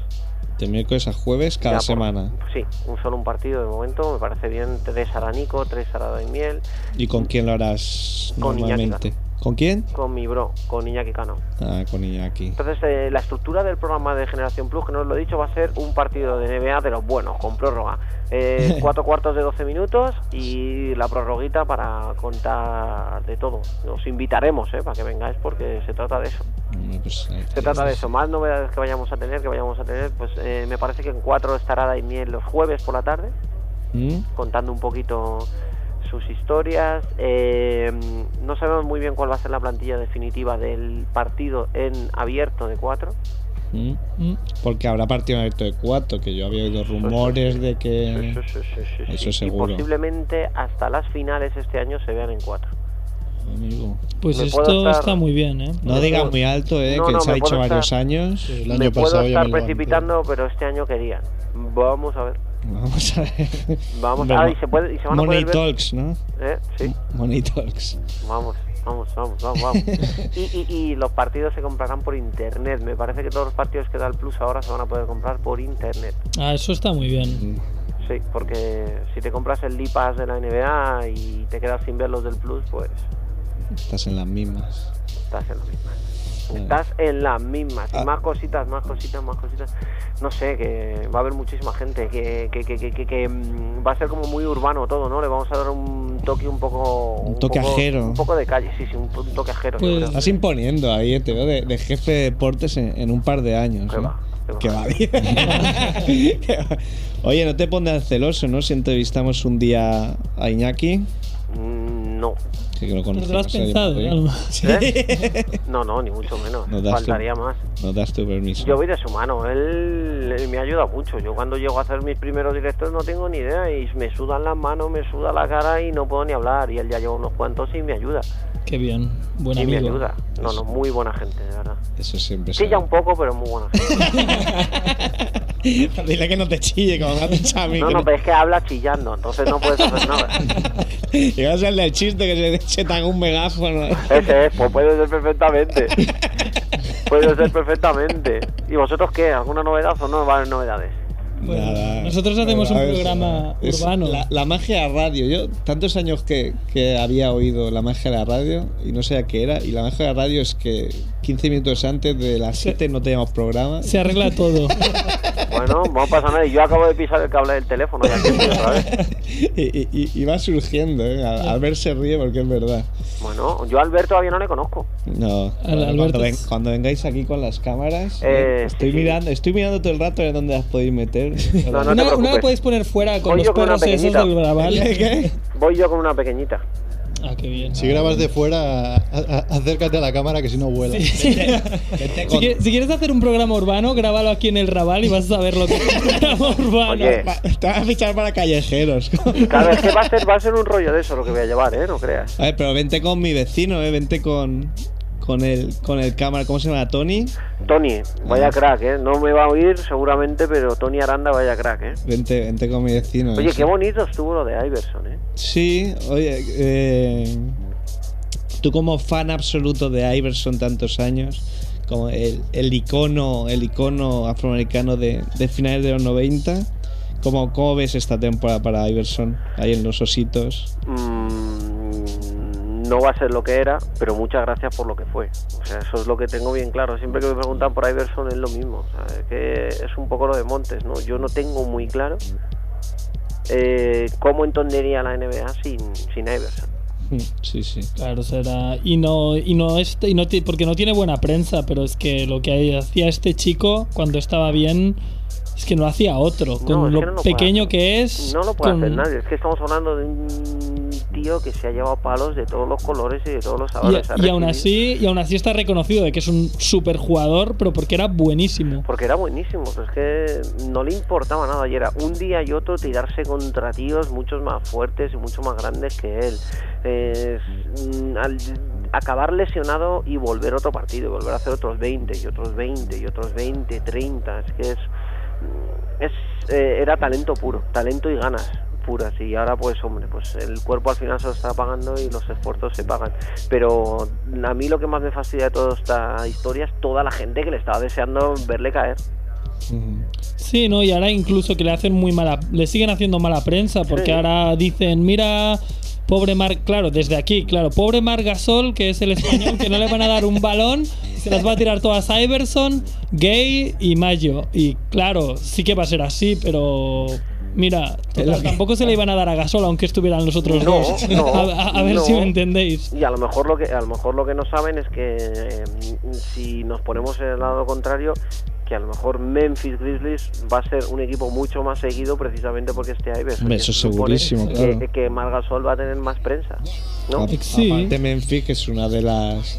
De miércoles a jueves cada Ya por- semana. Sí, un solo un partido de momento. Me parece bien. Tres Aranico, tres Arada y Miel. ¿Y con quién lo harás Con Iñaki normalmente? ¿Con quién? Con mi bro, con Iñaki Cano. Ah, con Iñaki. Entonces, eh, la estructura del programa de Generación Plus, que no os lo he dicho, va a ser un partido de NBA de los buenos, con prórroga. Eh, [laughs] cuatro cuartos de 12 minutos y la prorroguita para contar de todo. Os invitaremos eh, para que vengáis porque se trata de eso. Pues, Se trata de eso. Más novedades que vayamos a tener, que vayamos a tener, pues eh, me parece que en cuatro estará Ada y Miel los jueves por la tarde, ¿Mm? contando un poquito sus historias. Eh, no sabemos muy bien cuál va a ser la plantilla definitiva del partido en abierto de cuatro. ¿Mm? Mm. Porque habrá partido abierto de cuatro, que yo había oído rumores de que... Sí, sí, sí, sí, sí, Eso sí. seguro. Y posiblemente hasta las finales este año se vean en cuatro. Amigo. Pues Me esto puedo estar- está muy bien, ¿eh? No digas muy alto, eh, No, que no, se ha me dicho puedo varios estar- años. El me año puedo pasado ya estar me precipitando, pero este año querían. Vamos a ver. Vamos a ver. Vamos, ah, y se, puede, y se van a Money poder ver- Talks, ¿no? ¿Eh? Sí. Money Talks. Vamos, vamos, vamos, vamos, vamos. [laughs] y, y, y los partidos se comprarán por internet. Me parece que todos los partidos que da el Plus ahora se van a poder comprar por internet. Ah, eso está muy bien. Sí, porque si te compras el Pass de la NBA y te quedas sin ver los del Plus, pues Estás en las mismas. estás en las mismas. Estás en las mismas. Y más cositas, más cositas, más cositas. No sé, que va a haber muchísima gente. Que, que, que, que, que- que, mm, va a ser como muy urbano todo, ¿no? Le vamos a dar un toque un poco. Un toque poco- ajero. Un poco de calle, sí, sí, un, un toque ajero. creo. Estás imponiendo ahí, eh, te veo de, de jefe de deportes en, en un par de años. Que ¿eh? va, Que va bien. [laughs] [laughs] Oye, no te pondrás celoso, ¿no? Si entrevistamos un día a Iñaki. Mm, No. Que lo ¿No te lo has conocemos ahí, pensado? ¿eh? Alma? Sí. ¿Eh? [laughs] No, no, ni mucho menos. No das tu- Faltaría más. No das tu permiso. Yo voy de su mano, él, él me ayuda mucho. Yo cuando llego a hacer mis primeros directos no tengo ni idea y me sudan las manos, me suda la cara y no puedo ni hablar. Y él ya lleva unos cuantos y me ayuda. Qué bien. Buen y me amigo. ayuda. No, no, muy buena gente, de verdad. Eso siempre se Chilla un poco, pero muy buena gente. [laughs] [laughs] Dile que no te chille, como me has dicho a mí. No, que no, pero es que habla chillando, entonces no puedes hacer nada. [laughs] Y vas a el del chiste que se, te haga un megáfono. Ese es, pues puede ser perfectamente. Puede ser perfectamente. ¿Y vosotros qué? ¿Alguna novedad o no va a haber novedades? Nada. nosotros hacemos un A ver, programa es urbano. La, la magia de la radio. Yo, tantos años que, que había oído la magia de la radio y no sabía qué era. Y la magia de la radio es que 15 minutos antes de las 7 no teníamos programa. Se arregla todo. [laughs] Bueno, no pasa nada. Y yo acabo de pisar el cable del teléfono y aquí estoy otra vez. [laughs] y, y- va surgiendo, ¿eh? Al, Albert se ríe porque es verdad. Bueno, yo a Albert todavía no le conozco. No, Al- cuando, Alberto ven- cuando vengáis aquí con las cámaras, Eh, estoy sí. mirando, estoy mirando todo el rato de dónde las podéis meter. [laughs] No, no una preocupes. la podéis poner fuera con Voy los con perros esos del Braval. [laughs] ¿Qué? Voy yo con una pequeñita. Ah, qué bien. Si grabas de fuera, a- a- acércate a la cámara que si no vuela. [laughs] Si, quieres, si quieres hacer un programa urbano, grábalo aquí en el Raval y vas a ver lo que es un programa urbano. Oye. Va- Te vas a fichar para callejeros. [laughs] Claro, es que va a ser, va a ser un rollo de eso lo que voy a llevar, ¿eh? No creas. A ver, pero vente con mi vecino, ¿eh? Vente con, con, el, con el cámara, ¿cómo se llama? ¿Tony? Tony, vaya crack, ¿eh? No me va a oír seguramente, pero Tony Aranda vaya crack, ¿eh? Vente, vente con mi vecino. Oye, qué bonito estuvo lo de Iverson, ¿eh? Sí, oye, eh, tú como fan absoluto de Iverson tantos años, como el, el icono, el icono afroamericano de, de finales de los 90, ¿cómo, ¿cómo ves esta temporada para Iverson ahí en los ositos? Mm, no va a ser lo que era, pero muchas gracias por lo que fue. O sea, eso es lo que tengo bien claro. Siempre que me preguntan por Iverson es lo mismo. O sea, es que es un poco lo de Montes, ¿no? Yo no tengo muy claro eh, cómo entendería la NBA sin, sin Iverson. Sí, sí. Claro, será. Y no, y no este, y no porque no tiene buena prensa, pero es que lo que hacía este chico cuando estaba bien es que no hacía otro. Con No, lo que no lo puede pequeño que es. No lo puede con- hacer nadie. Es que estamos hablando de un tío que se ha llevado palos de todos los colores y de todos los sabores. Y aún así, y aún así está reconocido de que es un super jugador, pero porque era buenísimo. Porque era buenísimo, pero es que no le importaba nada. Y era un día y otro tirarse contra tíos muchos más fuertes y mucho más grandes que él. Es, mm, al acabar lesionado y volver otro partido, y volver a hacer otros 20 y otros 20 y otros 20, 30. Es que es. mm, es eh, era talento puro, talento y ganas puras y ahora pues hombre pues el cuerpo al final se lo está pagando y los esfuerzos se pagan pero a mí lo que más me fastidia de toda esta historia es toda la gente que le estaba deseando verle caer Sí, ¿no? Y ahora incluso que le hacen muy mala. Le siguen haciendo mala prensa porque Sí. ahora dicen, mira. Pobre Mar, claro, desde aquí, claro, pobre Mar Gasol, que es el español, que no le van a dar un balón, se las va a tirar todas a Iverson, Gay y Mayo. Y claro, sí que va a ser así, pero mira, total, tampoco se le iban a dar a Gasol, aunque estuvieran los otros No, dos. no, a, [laughs] a- ver no. si me entendéis. y a lo mejor lo que a lo mejor lo que no saben es que eh, si nos ponemos en el lado contrario que a lo mejor Memphis Grizzlies va a ser un equipo mucho más seguido precisamente porque. Hombre, Y eso supone segurísimo, que, claro. que Margasol va a tener más prensa, ¿no? A- Aparte Memphis, que es una de las,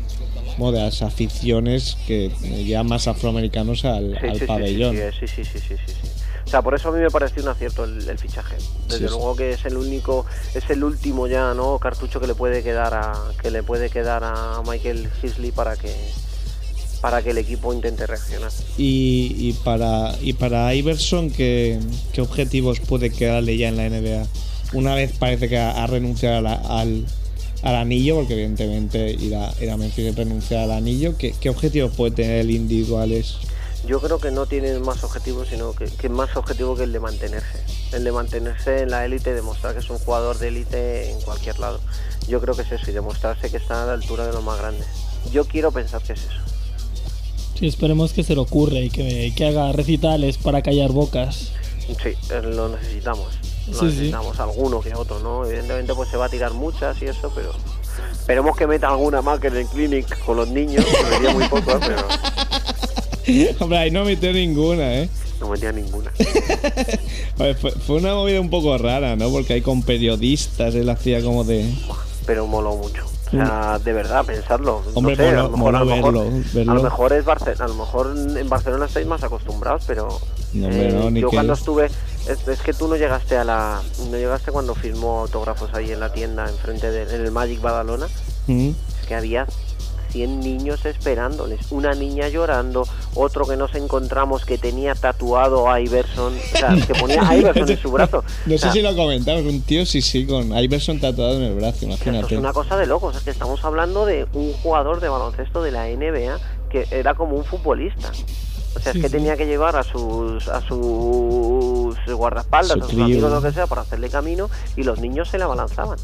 de las aficiones que lleva más afroamericanos al, Sí, al sí, sí, pabellón. Sí, sí, sí, sí, sí, sí, sí. O sea, por eso a mí me pareció un acierto el, el fichaje. Desde Sí, luego que es el único, es el último ya, ¿no? Cartucho que le puede quedar a, que le puede quedar a Michael Hisley para que, para que el equipo intente reaccionar. Y, y para, y para Iverson, ¿qué, ¿qué objetivos puede quedarle ya en la NBA? Una vez parece que ha, ha renunciado a la- al, al anillo, porque evidentemente ir a, ir a es renunciar al anillo. ¿Qué, qué objetivos puede tener el individuales? Yo creo que no tiene más objetivos, sino que, que más objetivo que el de mantenerse. El de mantenerse en la élite, demostrar que es un jugador de élite en cualquier lado. Yo creo que es eso, y demostrarse que está a la altura de los más grandes. Yo quiero pensar que es eso. Sí, esperemos que se le ocurre y que, que haga recitales para callar bocas. Sí, eh, lo necesitamos. Lo Sí, sí. necesitamos alguno que otro, ¿no? Evidentemente pues se va a tirar muchas y eso, pero esperemos que meta alguna más que en el clinic con los niños, que muy poco, ¿eh? pero [laughs] Hombre, ahí no metió ninguna, ¿eh? no metía ninguna. [laughs] Fue, fue una movida un poco rara, ¿no? Porque ahí con periodistas él hacía como de... Pero moló mucho. O sea, de verdad, pensarlo. Hombre, no sé, a moló- lo mejor, a lo moló mejor, verlo, verlo. a lo mejor es Barce- a lo mejor en Barcelona estáis más acostumbrados, pero No, hombre, eh, ni yo que- cuando estuve, es, es que tú no llegaste a la, no llegaste cuando firmó autógrafos ahí en la tienda enfrente de, en el Magic Badalona, ¿Mm? es que había 100 niños esperándoles, una niña llorando, otro que nos encontramos que tenía tatuado a Iverson, o sea, que ponía a Iverson en su brazo. [laughs] No sé si lo comentamos, un tío sí, sí, con Iverson tatuado en el brazo, Esto imagínate. es una cosa de locos, es que estamos hablando de un jugador de baloncesto de la NBA que era como un futbolista. O sea, Sí, es que sí. tenía que llevar a sus a sus guardaespaldas, Su a sus amigos, lo que sea, para hacerle camino y los niños se le abalanzaban.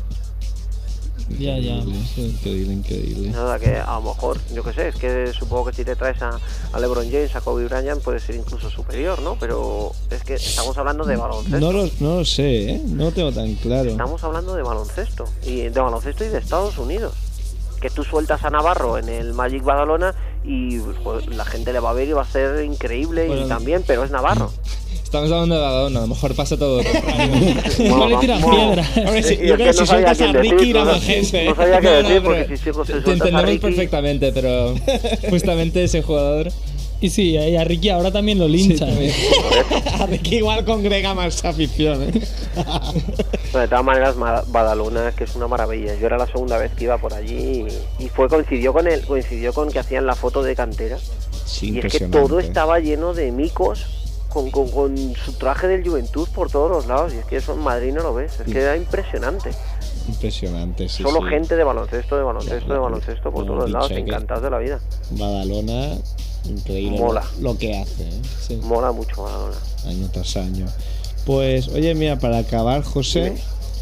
Ya, ya. Increíble, increíble. Nada que a lo mejor, yo qué sé, es que supongo que si te traes a, a LeBron James, a Kobe Bryant, puede ser incluso superior, ¿no? Pero es que estamos hablando de baloncesto. No lo, no lo sé, ¿eh? No lo tengo tan claro. Estamos hablando de baloncesto y de baloncesto y de Estados Unidos. Que tú sueltas a Navarro en el Magic Badalona y pues, la gente le va a ver y va a ser increíble Bueno, y también, pero es Navarro. [laughs] Estamos hablando de Badalona, a lo mejor pasa todo. [laughs] Igual le tiran Bueno, piedra. Hombre, sí, y yo creo que si no sueltas a Ricky decir, irá no más gente. no sabía qué No, no, decir, porque si Te entendemos Ricky- perfectamente, pero [laughs] justamente ese jugador. Y sí, y a Ricky ahora también lo linchan. [laughs] A Ricky igual congrega más afición, ¿eh? De todas maneras, Ma- Badalona es que es una maravilla. Yo era la segunda vez que iba por allí y, y fue coincidió con el coincidió con que hacían la foto de cantera. Sí, Y es que todo estaba lleno de micos con, con- con su traje del Juventud por todos los lados. Y es que eso en Madrid no lo ves. Es que era impresionante. Impresionante, sí. Solo sí. gente de baloncesto, de baloncesto, de baloncesto por todos hemos lados, encantados de la vida. Badalona, increíble Mola. Lo, lo que hace, ¿eh? Sí, Mola mucho Badalona. año tras año. Pues, oye, mira, para acabar, José,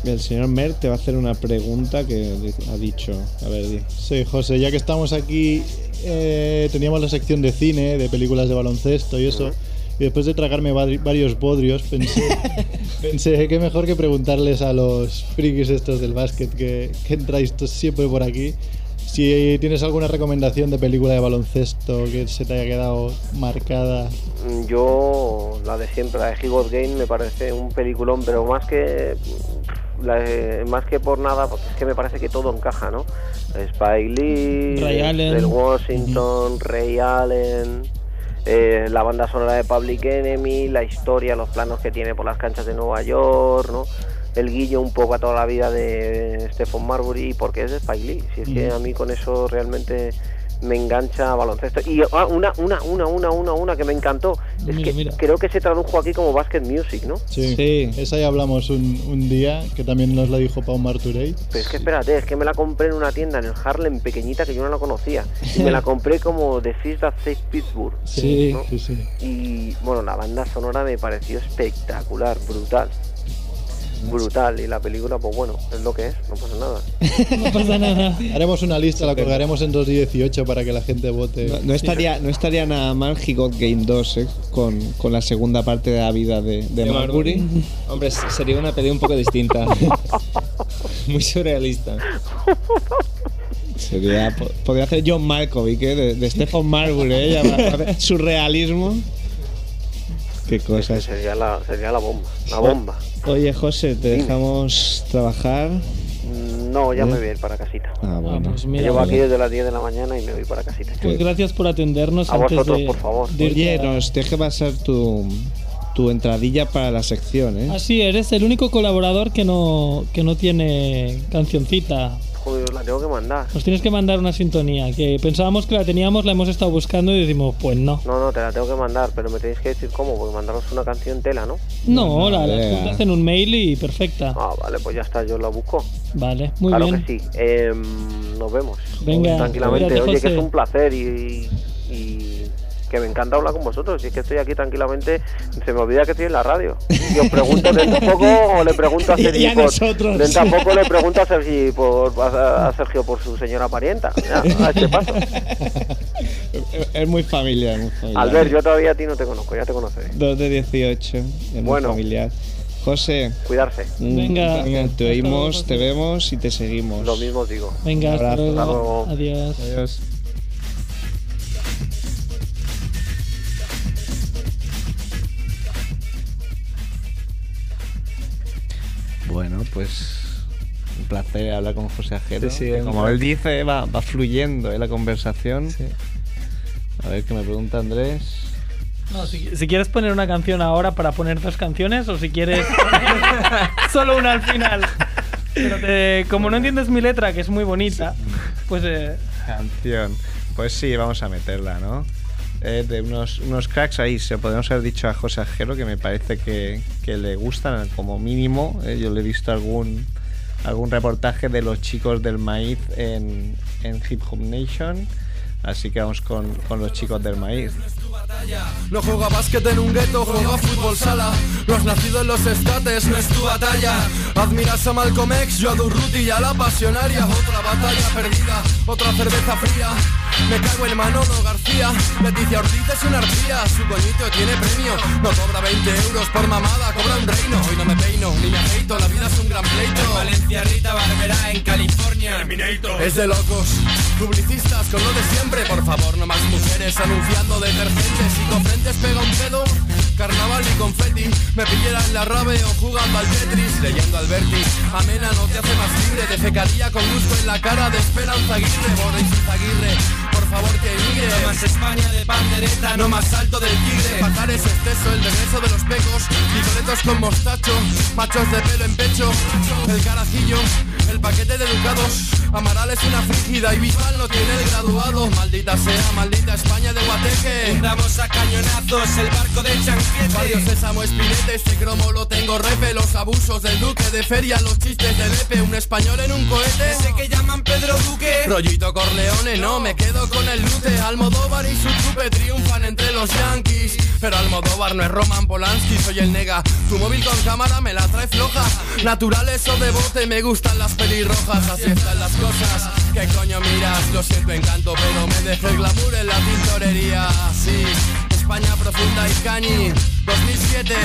el señor Mer te va a hacer una pregunta que ha dicho. A ver, di. Sí, José, ya que estamos aquí, eh, teníamos la sección de cine, de películas de baloncesto y eso. Y después de tragarme vari- varios bodrios, pensé, [laughs] pensé que mejor que preguntarles a los frikis estos del básquet que, que entráis todos siempre por aquí. Si tienes alguna recomendación de película de baloncesto que se te haya quedado marcada. Mm, Yo, la de siempre, la de He Got Game, me parece un peliculón, pero más que la de- más que por nada, porque es que me parece que todo encaja, ¿no? Spike Lee, Ray Allen. del Washington, Ray Allen, eh, la banda sonora de Public Enemy, la historia, los planos que tiene por las canchas de Nueva York, ¿no? El guillo un poco a toda la vida de Stephen Marbury, porque es de Spike Lee. Si es que a mí con eso realmente me engancha a baloncesto. Y ah, una, una, una, una, una, una que me encantó. Es Mira, que mira. creo que se tradujo aquí como Basket Music, ¿no? Sí, Sí. esa ya hablamos un, un día, que también nos la dijo Pau Marturey. Pero es que espérate, es que me la compré en una tienda en el Harlem pequeñita que yo no la conocía. Y me la [laughs] compré como The Fish That Saved Pittsburgh. Sí. ¿no? Sí, sí. Y bueno, la banda sonora me pareció espectacular, brutal. Brutal. Y la película, pues bueno, es lo que es, no pasa nada. [laughs] No pasa nada. Haremos una lista, la colgaremos en 2 y 18 para que la gente vote. No, no estaría, no estaría nada mal He Got Game 2 ¿eh? con, con la segunda parte de la vida de, de De Marbury. [laughs] Hombre, sería una peli un poco distinta. [laughs] Muy surrealista. Sería, po- podría hacer John Malkovich, ¿eh? de, de Stephen Marbury, ¿eh? Ya surrealismo. Qué cosas. Sería la, sería la bomba. La bomba. Oye, José, te Dime. dejamos trabajar. No, ya ¿Eh? me voy a ir para casita. Ah, Ah, bueno. pues mira, Llevo pues, aquí desde las 10 de la mañana y me voy para casita. pues gracias por atendernos A antes vosotros, de, por favor. de Oye, a- nos deje pasar tu, tu entradilla para la sección, ¿eh? Ah, sí, eres el único colaborador que no, que no tiene cancioncita. Joder, la la tengo que mandar. Nos tienes que mandar una sintonía, que pensábamos que la teníamos, la hemos estado buscando y decimos, pues no. No, no, te la tengo que mandar, pero me tenéis que decir cómo, porque mandaros una canción tela, ¿no? No, la, la en un mail y perfecta. Ah, vale, pues ya está, yo la busco. Vale, muy claro bien. que sí. Em, nos vemos. Venga, Tranquilamente. Oye, que es un placer y, y que me encanta hablar con vosotros. Si es que estoy aquí tranquilamente, se me olvida que estoy en la radio. Y os pregunto dentro de poco o le pregunto a [laughs] Y- y Sergi a por, nosotros. dentro de poco le pregunto a Sergi por a, a Sergio por su señora parienta. Ya, a este paso. Es- muy familiar, muy familiar. Albert, yo todavía a ti no te conozco, ya te conoceré. 2 de 18, es muy Bueno. familiar. José, Cuidarse. mm, Venga. te oímos, te vemos y te seguimos. Lo mismo digo. Venga, hasta luego. Hasta luego. Adiós. Adiós. Pues un placer hablar con José Ajero. Sí, sí, que un como él dice, va, va fluyendo en la conversación. A ver qué me pregunta Andrés. No, si, si quieres poner una canción ahora para poner dos canciones o si quieres [laughs] solo una al final. Pero te- como no entiendes mi letra, que es muy bonita, pues eh, Canción. Pues sí, vamos a meterla, ¿no? Eh, de unos, unos cracks ahí, se podemos haber dicho a José Ajero que me parece que, que le gustan como mínimo. eh, yo le he visto algún, algún reportaje de los chicos del maíz en, en Hip Hop Nation. Así que vamos con, con los chicos del maíz. No juega básquet en un gueto, juega fútbol sala. No has nacido en los estates, no es tu batalla. Admiras a Malcolm X, yo a Durruti y a la pasionaria. Otra batalla perdida, otra cerveza fría. Me cago en Manolo García. Leticia Ortiz es una arpía, su coñito tiene premio. No cobra 20 euros por mamada, cobra un reino. Hoy no me peino, ni me afeito, la vida es un gran pleito. En Valencia, Rita Barberá, en California. Es de locos, publicistas con lo de siempre. Por favor, no más mujeres anunciando detergentes. Frentes pega un pedo, carnaval y confeti. Me pillera en la rave o jugando al Tetris. Leyendo Alberti, amena no te hace más libre. Te fecaría con gusto en la cara de Esperanza Aguirre. Boris Aguirre, por favor que emigre. No más España de pandereta, No más alto del tigre, Pajares exceso, el regreso de los pecos, picoletos con mostacho, machos de pelo en pecho, el carajillo, el paquete de educados, Amaral es una frígida y Bisbal no tiene el graduado, maldita sea, maldita España de Guateque. Entramos a cañonazos, el barco de Chanquete. Barrio Sésamo Espinete, este cromo lo tengo repe, los abusos del duque de feria, los chistes de Lepe, un español en un cohete. Ese que llaman Pedro Duque. Rollito Corleone, no, me quedo con el lute. Almodóvar y su trupe triunfan entre los yankees Pero Almodóvar no es Roman Polanski, soy el nega. Tu móvil con cámara me la trae floja. Naturales o de bote, me gustan las pelirrojas Así están las cosas, ¿qué coño miras? Lo siento encanto, pero me dejé el glamour en la tintorería Sí, España profunda y cañi 2007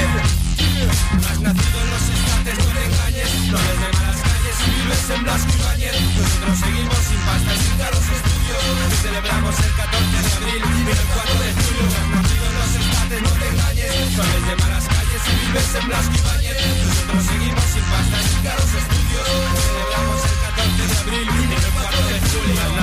No has nacido en los estates, no te engañes. No eres de malas calles y vives en Blasco Ibáñez. Nosotros seguimos sin pasta y sin caros estudios. Y celebramos el 14 de abril y el 4 de julio. Has nacido en los estates, no te engañes. No eres de malas calles y vives en Blasco Ibáñez. Nosotros seguimos sin pasta y sin caros estudios.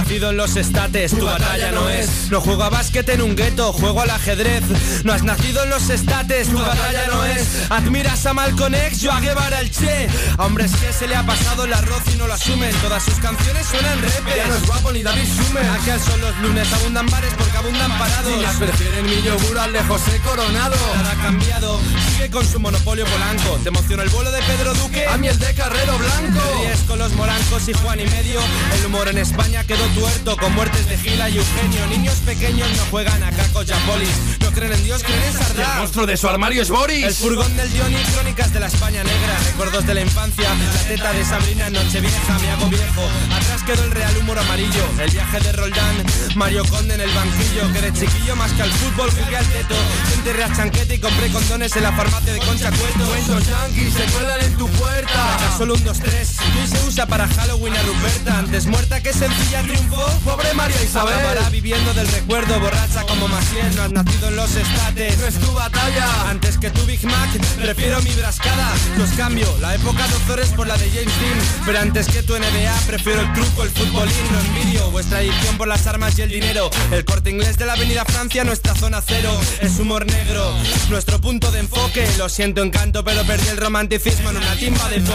Nacido en los estates, tu batalla no es. No juego a básquet en un gueto, juego al ajedrez. No has nacido en los estates, tu batalla no es. Admiras a Malcolm X, yo a Guevara el Che. A hombres que se le ha pasado el arroz y no lo asumen. Todas sus canciones suenan repes. Ya no es guapo ni David Sumer Aquel son los lunes, abundan bares porque abundan parados. Niñas prefieren mi yogur al de José Coronado Nada ha cambiado, sigue con su monopolio polanco. Te emociona el vuelo de Pedro Duque. A mí el de Carrero Blanco Te ríes con los morancos y Juan y medio. El humor en España quedó tuerto con muertes de Gila y Eugenio. Niños pequeños no juegan a cacos y a polis. No creen en Dios, creen en El Sardá. monstruo de su armario es Boris El furgón del Diony, crónicas de la España negra, recuerdos de la infancia, la teta de Sabrina en Nochevieja, me hago viejo. Atrás quedó el real humor amarillo, el viaje de Roldán, Mario Conde en el banquillo, que de chiquillo más que al fútbol jugué al teto. Enterré a chanquete y compré condones en la farmacia de Concha Cueto. Cuentos yankees se cuelan en tu puerta Acá solo un 2, 3 y se usa para Halloween a Ruperta Antes muerta que sencilla Pobre María Isabel. Acabará viviendo del recuerdo Borracha como Maciel No has nacido en los estates. No es tu batalla. Antes que tu Big Mac Prefiero mi brascada. Los cambio La época de Ozores por la de James Dean. Pero antes que tu NBA Prefiero el truco, el futbolín. No envidio vuestra adicción por las armas y el dinero. El corte inglés de la avenida Francia Nuestra zona cero. Es humor negro Nuestro punto de enfoque. Lo siento encanto Pero perdí el romanticismo En una timba de no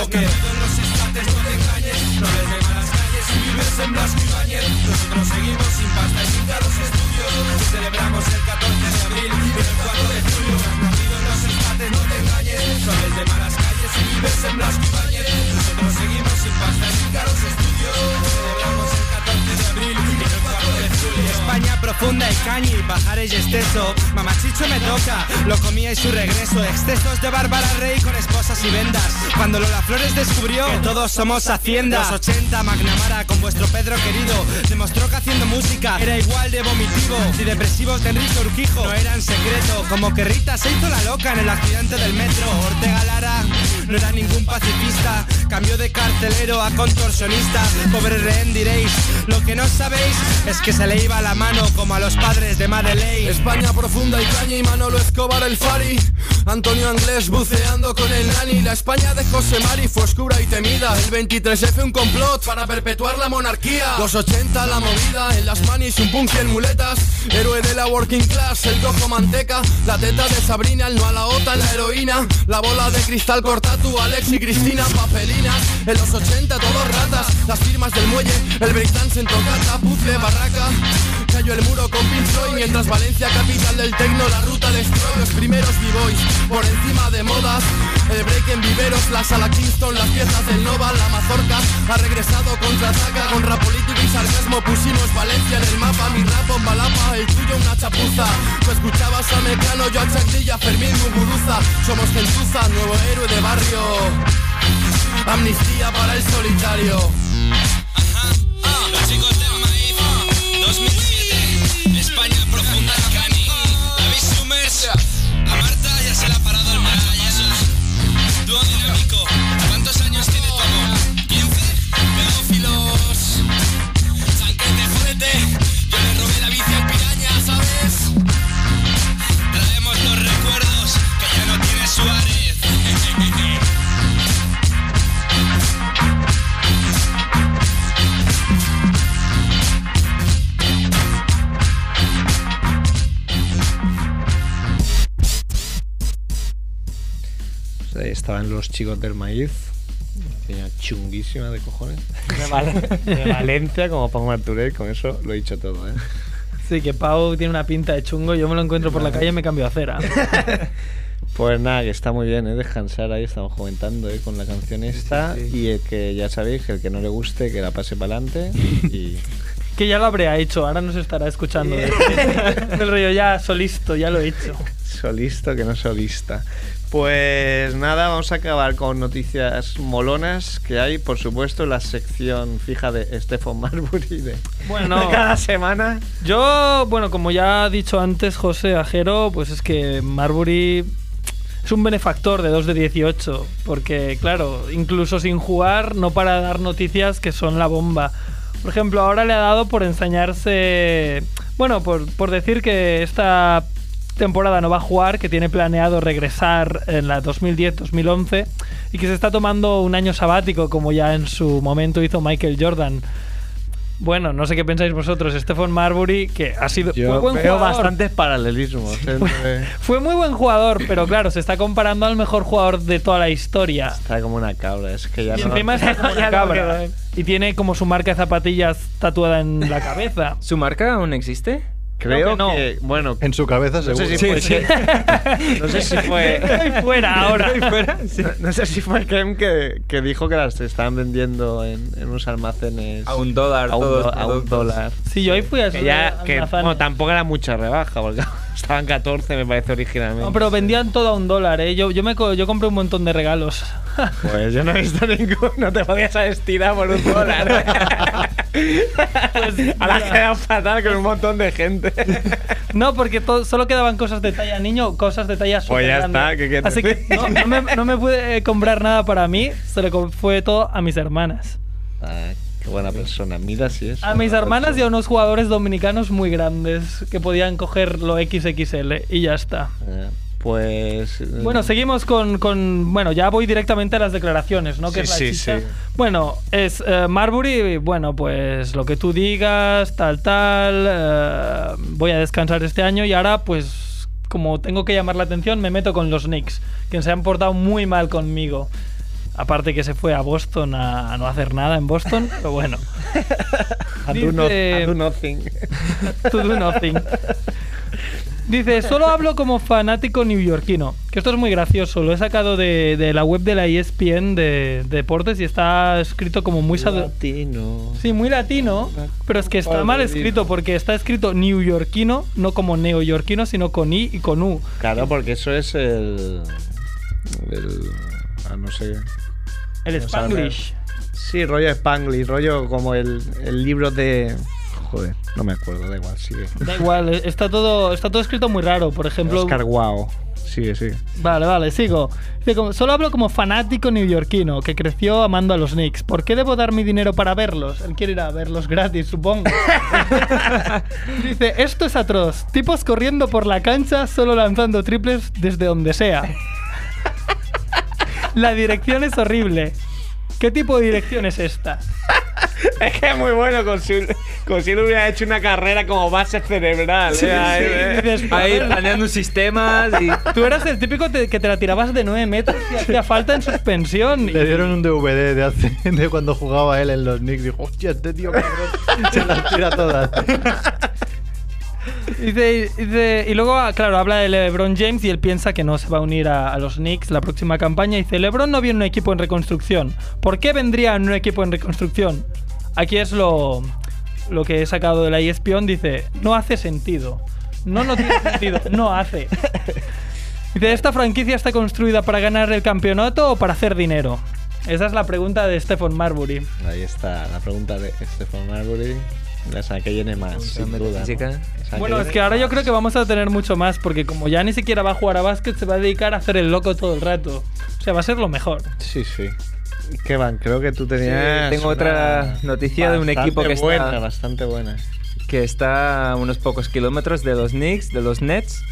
engañes, no en. Nosotros seguimos sin pasta y sin caros estudios. Celebramos el 14 de abril y el 4 de julio. Nacido en los empates, no te engañes. Eres de malas calles y vives en Blasco y. Nosotros seguimos sin pasta y sin caros estudios. Celebramos el 14 de abril y el 4 de julio. Profunda y cañi, pajares y exceso. Mamachicho me toca, lo comía y su regreso. Excesos de Bárbara Rey con esposas y vendas. Cuando Lola Flores descubrió que todos somos hacienda. Los 80, Magnamara con vuestro Pedro querido. Demostró que haciendo música era igual de vomitivo. Si depresivos de Enrique Urquijo no eran secreto. Como que Rita se hizo la loca en el accidente del metro. Ortega Lara no era ningún pacifista. Cambió de carcelero a contorsionista. Pobre rehén diréis. Lo que no sabéis es que se le iba la mano como a los padres de Madeleine. España profunda y caña y Manolo Escobar el Fari. Antonio Anglés buceando con el Nani. La España de José Mari fue oscura y temida. El 23F un complot para perpetuar la monarquía. Los 80 la movida, en las manis un punk y en muletas. Héroe de la working class, el cojo manteca. La teta de Sabrina, el no a la OTAN, la heroína. La bola de cristal cortatu, Alex y Cristina, papelinas. En los 80 todos ratas, las firmas del muelle. El breakdance en tocata, puzzle, barraca. Cayó el muro con Pink mientras Valencia, capital del tecno, la ruta destroy los primeros b-boys por encima de modas. El break en viveros, la sala Kingston, las piezas del Nova, la mazorca ha regresado contraataca con rap político y sarcasmo. Pusimos Valencia en el mapa, mi rap en balapa, el tuyo una chapuza. Tú escuchabas a Mecano, yo a Chanclilla, Fermín Muguruza. Somos gentuza, nuevo héroe de barrio. Amnistía para el solitario. Ah, los chicos del estaban los chicos del maíz. Peña chunguísima de cojones. De Val- [laughs] De Valencia, como Pau Marturell, con eso lo he dicho todo, ¿eh? Sí, que Pau tiene una pinta de chungo. Yo me lo encuentro por la calle y me cambio a cera. [laughs] Pues nada, que está muy bien, ¿eh? Descansar ahí, estamos comentando ¿eh? con la canción esta. Y el que ya sabéis, el que no le guste, que la pase para adelante. [laughs] Y que ya lo habría hecho, ahora nos estará escuchando. Del rollo, ya solisto, ya lo he hecho. solisto que no solista. Pues nada, vamos a acabar con noticias molonas que hay, por supuesto, en la sección fija de Stephen Marbury de, Bueno, de cada semana. Yo, bueno, como ya ha dicho antes José Ajero, pues es que Marbury es un benefactor de 2 de 18, porque claro, incluso sin jugar no para de dar noticias que son la bomba. Por ejemplo, ahora le ha dado por enseñarse, bueno, por, por decir que esta temporada no va a jugar, que tiene planeado regresar en la 2010-2011 y que se está tomando un año sabático como ya en su momento hizo Michael Jordan. Bueno, no sé qué pensáis vosotros, Stephen Marbury, que ha sido fue Yo buen veo jugador. bastantes paralelismos. entre- [laughs] Fue muy buen jugador, pero claro, se está comparando al mejor jugador de toda la historia. Está como una cabra, es que ya Y no. encima está como una [laughs] cabra. Y tiene como su marca de zapatillas tatuada en la cabeza. ¿Su marca aún existe? Creo que, que no. bueno, En su cabeza no seguro. sé si fue, no sé si fue [laughs] Ahí fuera ahora. [laughs] No, no sé si fue Kem que, que dijo que las estaban vendiendo en, en unos almacenes A un dólar a un, todos do- a un productos. dólar. Sí, yo ahí fui a esos ya, que bueno, tampoco era mucha rebaja, porque [laughs] estaban 14, me parece originalmente. No, pero vendían todo a un dólar, ¿eh? Yo, yo, me, co- yo compré un montón de regalos. [laughs] Pues yo no he visto ninguno, no te podías vestir por un dólar. [laughs] [laughs] Ahora has quedado fatal con un montón de gente. No, porque solo quedaban cosas de talla niño, cosas de talla Pues ya está, ¿qué quieres Así que no, no me, no me pude eh, comprar nada para mí, se lo fue todo a mis hermanas. Ah, qué buena persona, mira si es. A mis hermanas y a unos jugadores dominicanos muy grandes que podían coger lo XXL y ya está. Eh, Pues. Bueno, seguimos con, con- Bueno, ya voy directamente a las declaraciones, ¿no? Que Sí, es la sí, sí. Bueno, es eh, Marbury, bueno, pues lo que tú digas, tal, tal. eh, voy a descansar este año y ahora, pues, como tengo que llamar la atención, me meto con los Knicks, que se han portado muy mal conmigo. Aparte que se fue a Boston a, a no hacer nada en Boston, [laughs] pero bueno. A do, no- a do nothing. [laughs] To do nothing. Dice, solo hablo como fanático neoyorquino. Que esto es muy gracioso. Lo he sacado de, de la web de la ESPN de, de deportes y está escrito como muy... Latino. Sí, muy latino, pero es que está mal escrito porque está escrito neoyorquino, no como neoyorquino, sino con I y con U. Claro, porque eso es el. el ah, no sé. El no Spanglish. Sí, rollo Spanglish, rollo como el, el libro de. Joder, no me acuerdo, da igual, sigue. Da igual, está todo, está todo escrito muy raro. Por ejemplo, Oscar Wow. Sigue, sigue. Vale, vale, sigo. Solo hablo como fanático neoyorquino que creció amando a los Knicks. ¿Por qué debo dar mi dinero para verlos? Él quiere ir a verlos gratis, supongo. [laughs] Dice, esto es atroz. Tipos corriendo por la cancha solo lanzando triples desde donde sea. La dirección es horrible. ¿Qué tipo de dirección es esta? [laughs] Es que es muy bueno, con si, con si hubiera hecho una carrera como base cerebral. Sí, ¿eh? Ahí, sí, ¿eh? Ahí "Joder". planeando sistemas y. Tú eras el típico te- que te la tirabas de 9 metros y hacía falta en suspensión. Le dieron un DVD de, hace, [laughs] de cuando jugaba él en los Knicks. Dijo, hostia, este tío cabrón, se las tira todas. [laughs] Dice, dice- y luego, ah, claro, habla de LeBron James y él piensa que no se va a unir a, los Knicks la próxima campaña. Dice, LeBron no viene en un equipo en reconstrucción. ¿Por qué vendría en un equipo en reconstrucción? Aquí es lo, lo que he sacado de la ESPN. Dice, no hace sentido. No, no tiene sentido. No hace. Dice, ¿esta franquicia está construida para ganar el campeonato o para hacer dinero? Esa es la pregunta de Stephen Marbury. Ahí está la pregunta de Stephen Marbury. La semana que viene más, sin duda. ¿no? La semana Bueno, que es viene que ahora yo más. creo que vamos a tener mucho más, porque como ya ni siquiera va a jugar a básquet, se va a dedicar a hacer el loco todo el rato. O sea, va a ser lo mejor. Sí, sí. ¿Qué van? Creo que tú tenías. tengo otra noticia de un bastante equipo que está- buena, bastante buena. que está a unos pocos kilómetros de los Knicks, de los Nets.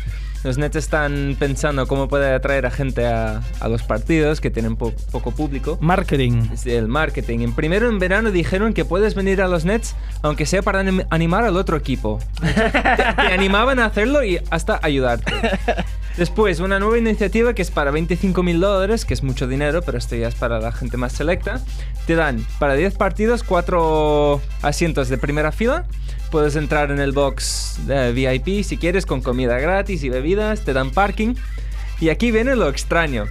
Los Nets están pensando cómo puede atraer a gente a, a los partidos que tienen po- poco público. Marketing. Es el marketing. En primero en verano dijeron que puedes venir a los Nets aunque sea para anim- animar al otro equipo. [laughs] te, te animaban a hacerlo y hasta ayudarte. [laughs] Después, una nueva iniciativa que es para 25 mil dólares, que es mucho dinero, pero esto ya es para la gente más selecta. Te dan para 10 partidos 4 asientos de primera fila. Puedes entrar en el box de VIP si quieres, con comida gratis y bebidas. Te dan parking. Y aquí viene lo extraño.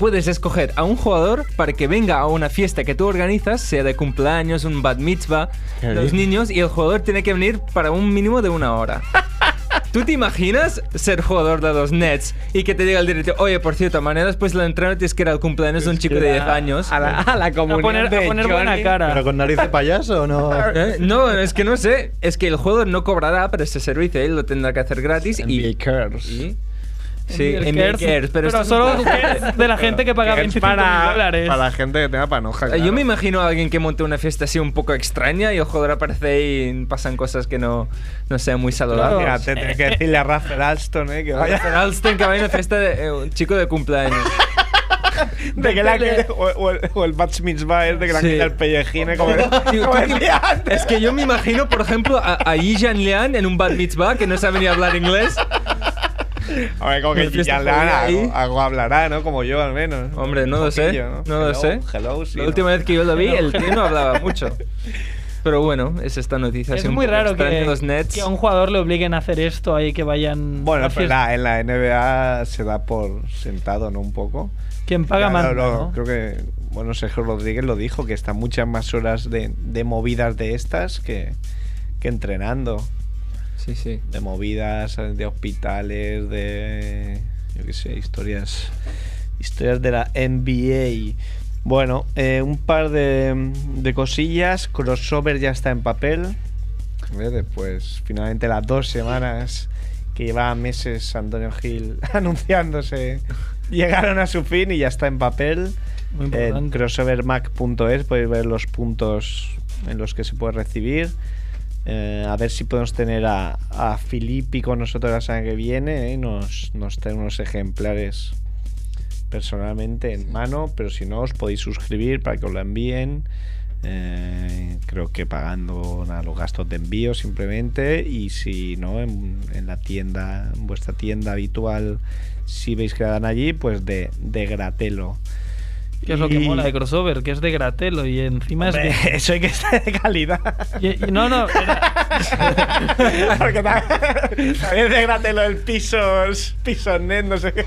Puedes escoger a un jugador para que venga a una fiesta que tú organizas, sea de cumpleaños, un bat mitzvah, ¿Qué los niños, y el jugador tiene que venir para un mínimo de una hora. ¿Tú te imaginas ser jugador de los Nets y que te diga el director, oye, por cierto, mañana después del entreno tienes que ir al cumpleaños de un chico de 10 años? A la, a la comunión poner- a de poner buena cara. ¿Pero con nariz de payaso o no? [laughs] ¿Eh? No, es que no sé. Es que el jugador no cobrará, pero ese servicio él lo tendrá que hacer gratis y... NBA Cares. y- Sí, NBA Cares, Cares, pero, es solo cares de la gente que paga Que es 25 mil para, dólares. para la gente que tenga panoja. Eh, claro. Yo me imagino a alguien que monte una fiesta así un poco extraña y el jugador aparece ahí y pasan cosas que no, no sean muy saludables. Claro. Fíjate, tenés que decirle a Rafael Alston, ¿eh? Que vaya. Vaya Alston que vaya a una fiesta de eh, un chico de cumpleaños. [laughs] De que la que, o, o el, o el Bat Mitzvah es de que la Sí. quita el ¿eh? como, Tío, [laughs] como el Lian. es que yo me imagino, por ejemplo, a, a Yi Jan Lian en un bar mitzvah que no sabe ni hablar inglés. Hombre, como que ya algo, algo hablará, ¿no? Como yo, al menos. Hombre, no lo sé. No lo sé. Hello, sí, La ¿no? última vez que yo lo vi, el tío no hablaba [laughs] mucho. Pero bueno, es esta noticia. Es muy raro que, los Nets. que a un jugador le obliguen a hacer esto ahí que vayan. Bueno, pero la- en la NBA se da por sentado, ¿no? Un poco. Quien paga lo- ¿no? Creo que, bueno, Sergio Rodríguez lo dijo, que está muchas más horas de, de movidas de estas que, que entrenando. Sí, sí. De movidas, de hospitales, de. Yo qué sé, historias. Historias de la NBA. Bueno, eh, un par de, de cosillas. Crossover ya está en papel. Después, finalmente, las dos semanas que llevaba meses Antonio Gil [laughs] anunciándose llegaron a su fin y ya está en papel. En crossovermac.es podéis ver los puntos en los que se puede recibir. Eh, a ver si podemos tener a, a Filippi con nosotros la semana que viene. ¿eh? Nos, nos trae unos ejemplares personalmente en mano, pero si no, os podéis suscribir para que os lo envíen. Eh, creo que pagando nada, los gastos de envío simplemente. Y si no, en, en la tienda, en vuestra tienda habitual, si veis que la dan allí, pues de, de gratelo. Que es lo que mola de crossover, que es de gratelo y encima Hombre, es de... [laughs] eso hay que estar de calidad. Y- y- no, no, era- [laughs] Porque también, de gratelo el pisos, pisos net, no sé qué.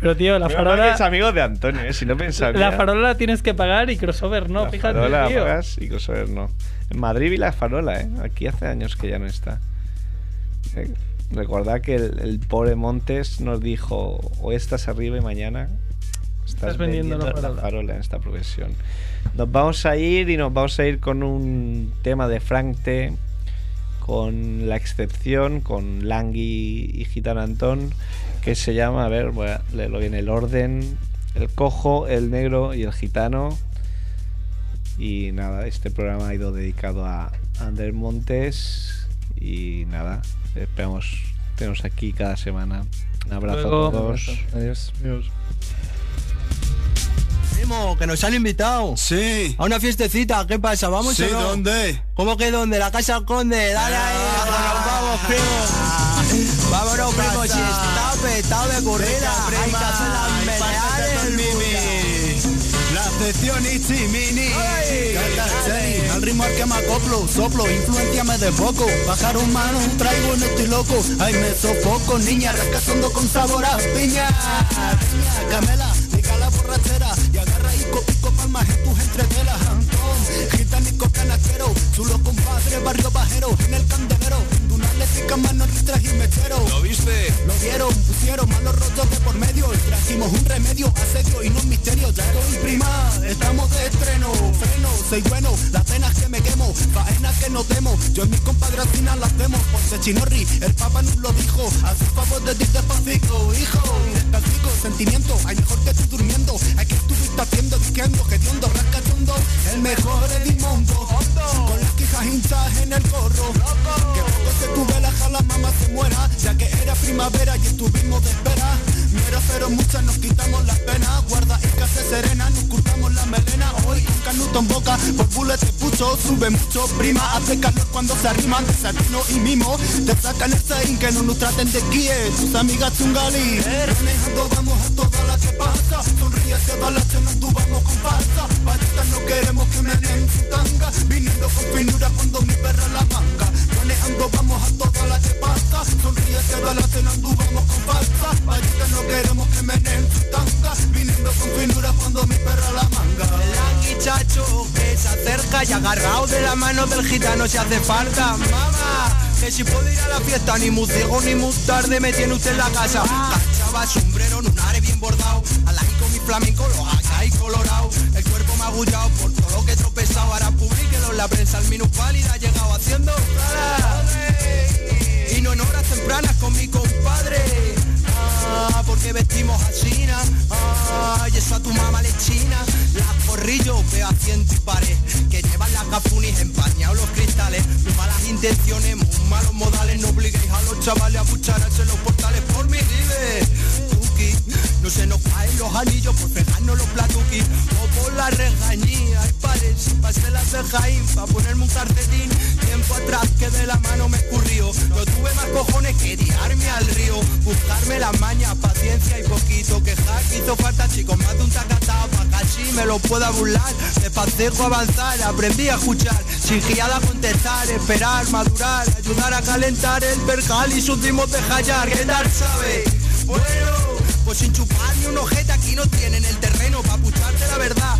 Pero tío, la que farola... es amigo de Antonio, ¿eh? si no pensaría. La farola la tienes que pagar y crossover no, La fíjate, farola tío. pagas y crossover no. En Madrid vi la farola, ¿eh? Aquí hace años que ya no está. Eh, recordad que el, el pobre Montes nos dijo, o estás arriba y mañana estás, Estás vendiendo la farola". en esta profesión. Nos vamos a ir y nos vamos a ir con un tema de Frank T, con La Excepción, con Langui y Gitano Antón, que se llama, a ver, voy a leerlo bien, el orden, el cojo, el negro y el gitano. Y nada, este programa ha ido dedicado a Ander Montes. Y nada, esperamos tenernos aquí cada semana. Un abrazo Luego. a todos. Adiós. Primo, que nos han invitado. Sí. A una fiestecita, ¿qué pasa? ¿Vamos Sí, o no? ¿dónde? ¿Cómo que dónde? La casa del conde. Dale ahí, nos vamos, primo. [laughs] Vámonos, primo, si está petado de corrida. Hay que hacer del La sección Itzy Mini. Canta, Jenny, Al ritmo al que me acoplo, soplo, influenciame de poco. Bajaron manos, traigo en estoy loco. Ay, me sofoco, niña, rascazondo con sabor a piña. Piña, Camela, diga la borrachera. Y agarra palmas en tus entretelas. Antón, gitanico canachero. Chulo compadre, barrio bajero. En el candelero, dunales y camanos, ristras y mechero. ¿Lo viste? Lo vieron, pusieron malos rollos de por medio y trajimos un remedio a serio y no un misterio. Ya estoy prima, estamos de estreno. Freno, soy bueno, las penas que me quemo, faena que no temo. Yo y mis compadres al final las hacemos. Por Chinorri, el papa nos lo dijo. A su favor de ti despacito, hijo. Descalcico, sentimiento, hay mejor que tú durmiendo. Hay que estuviste haciendo, disqueando, El mejor Edimondo. Con las quijas hinchas en el gorro. Que poco se tuve la jala, mamá se muera. Ya que era primavera y estuvimos de espera. Mira, pero muchas nos quitamos las penas. Guarda y casa serena, nos curtamos la melena. Hoy con canuto en boca, por bullet te pucho. Sube mucho, prima, hace calor cuando se arriman. Desayuno y mimo, te sacan el sein que no nos traten de guíe. Tus amigas chungali. Manejando, vamos a toda la que pasa. Sonríe, se va la cena, tú vamos con falsa. Patitas no queremos gitano si hace falta. Mamá, que si puedo ir a la fiesta, ni muy ciego ni muy tarde me tiene usted en la casa. Cachaba, sombrero, lunares bien bordado. Al con mi flamenco, los ahí colorado. El cuerpo magullado por todo lo que he tropezado. Ahora publíquelo en la prensa, el minusválida ha llegado haciendo. Y no en horas tempranas con mi compadre. Ah, porque vestimos así, ah, y eso a tu mamá le china. Las corrillos veo a ciento y pares, intenciones, malos modales, no obliguéis a los chavales a bucharse en los portales por mi vive. No se nos caen los anillos por pegarnos los platuquis o por la regañía. Hay pares, pasé las de Jaime para ponerme un cartetín. Tiempo atrás que de la mano me escurrió. No tuve más cojones que tirarme al río, buscarme las mañas, paciencia y poquito quejar. Hizo falta chicos, más de un tacatao para casi me lo pueda burlar. Despacito avanzar, aprendí a escuchar, sin guiada contestar, esperar, madurar, ayudar a calentar el percal y sus dimos de hallar. ¿Qué tal sabe? Bueno, pues sin chupar ni un ojete aquí no tienen el terreno la verdad.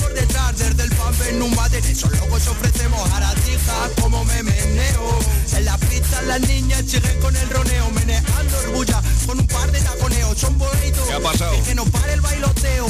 Por detrás, desde el pamper en un váter, esos locos ofrecemos aratijas como me meneo. En la pista las niñas siguen con el roneo, meneando orgulla con un par de taconeos. Son bonitos. ¿Qué ha pasado? Y que no pare el bailoteo.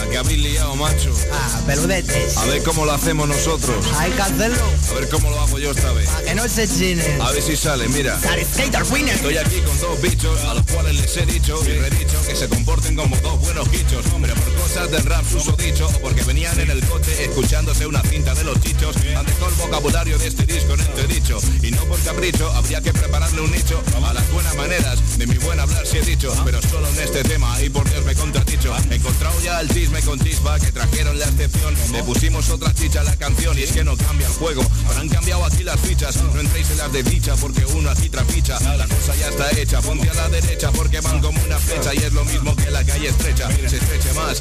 ¿A qué habéis liado, macho? Ah, peludetes. A ver cómo lo hacemos nosotros. Hay que hacerlo. A ver cómo lo hago yo esta vez. Para que no se chinen. A ver si sale, mira. Dar skater winner. Estoy aquí con dos bichos a los cuales les he dicho y redicho que se comporten como dos buenos bichos. Pero por cosas del rap uso dicho o porque venían en el coche escuchándose una cinta de los chichos. Han dejado el vocabulario de este disco en entredicho. Y no por capricho, habría que prepararle un nicho a las buenas maneras de mi buen hablar si he dicho. Pero solo en este tema y por Dios me contradicho. He encontrado ya el chisme con chispa que trajeron la excepción. Le pusimos otra chicha a la canción y es que no cambia el juego. Pero han cambiado aquí las fichas. No entréis en las de dicha porque uno aquí trapicha. La cosa ya está hecha. Ponte a la derecha porque van como una flecha y es lo mismo que la calle estrecha. Se estreche más,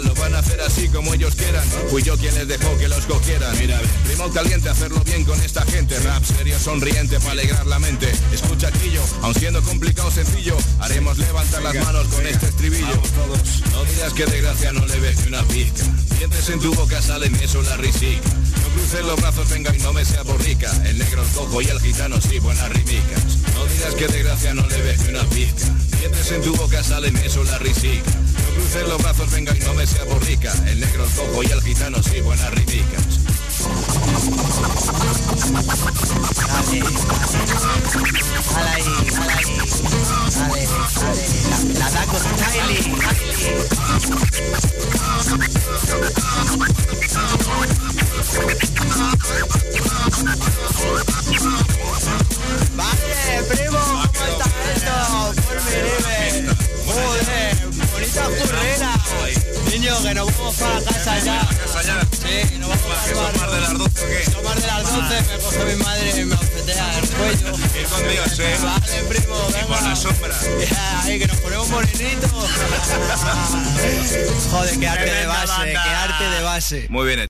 lo van a hacer así como ellos quieran. Fui yo quien les dejó que los cogieran. Mira, primo caliente, hacerlo bien con esta gente. Rap serio, sonriente, para alegrar la mente. Escucha aquillo, aun siendo complicado sencillo, haremos levantar las manos con este estribillo. No digas que de gracia no le ves ni una pizca. Dientes en tu boca salen eso la risica. No cruces los brazos, venga y no me sea borrica. El negro el cojo y el gitano sí, buenas rimicas. No digas que de gracia no le ves ni una pizca. Dientes en tu boca salen eso la risica. No cruces los brazos, venga y no me sea borrica. El negro el cojo y el gitano sí, buenas rimicas. Dale dale ahí. Dale, dale. La, la da con Kylie. Vale, primo, ¿cómo está esto? Por mi libre. Joder, bonita currera. Niño, que nos vamos para casa ya. Sí, nos vamos para más de las 12 o qué? Más de las 12, me coge mi madre y me abofetea el cuello. Ir conmigo, sí. Vale, primo, venga. por la sombra. Ahí que nos ponemos morenitos. [laughs] Joder, qué arte de base, qué arte de base. Muy bien.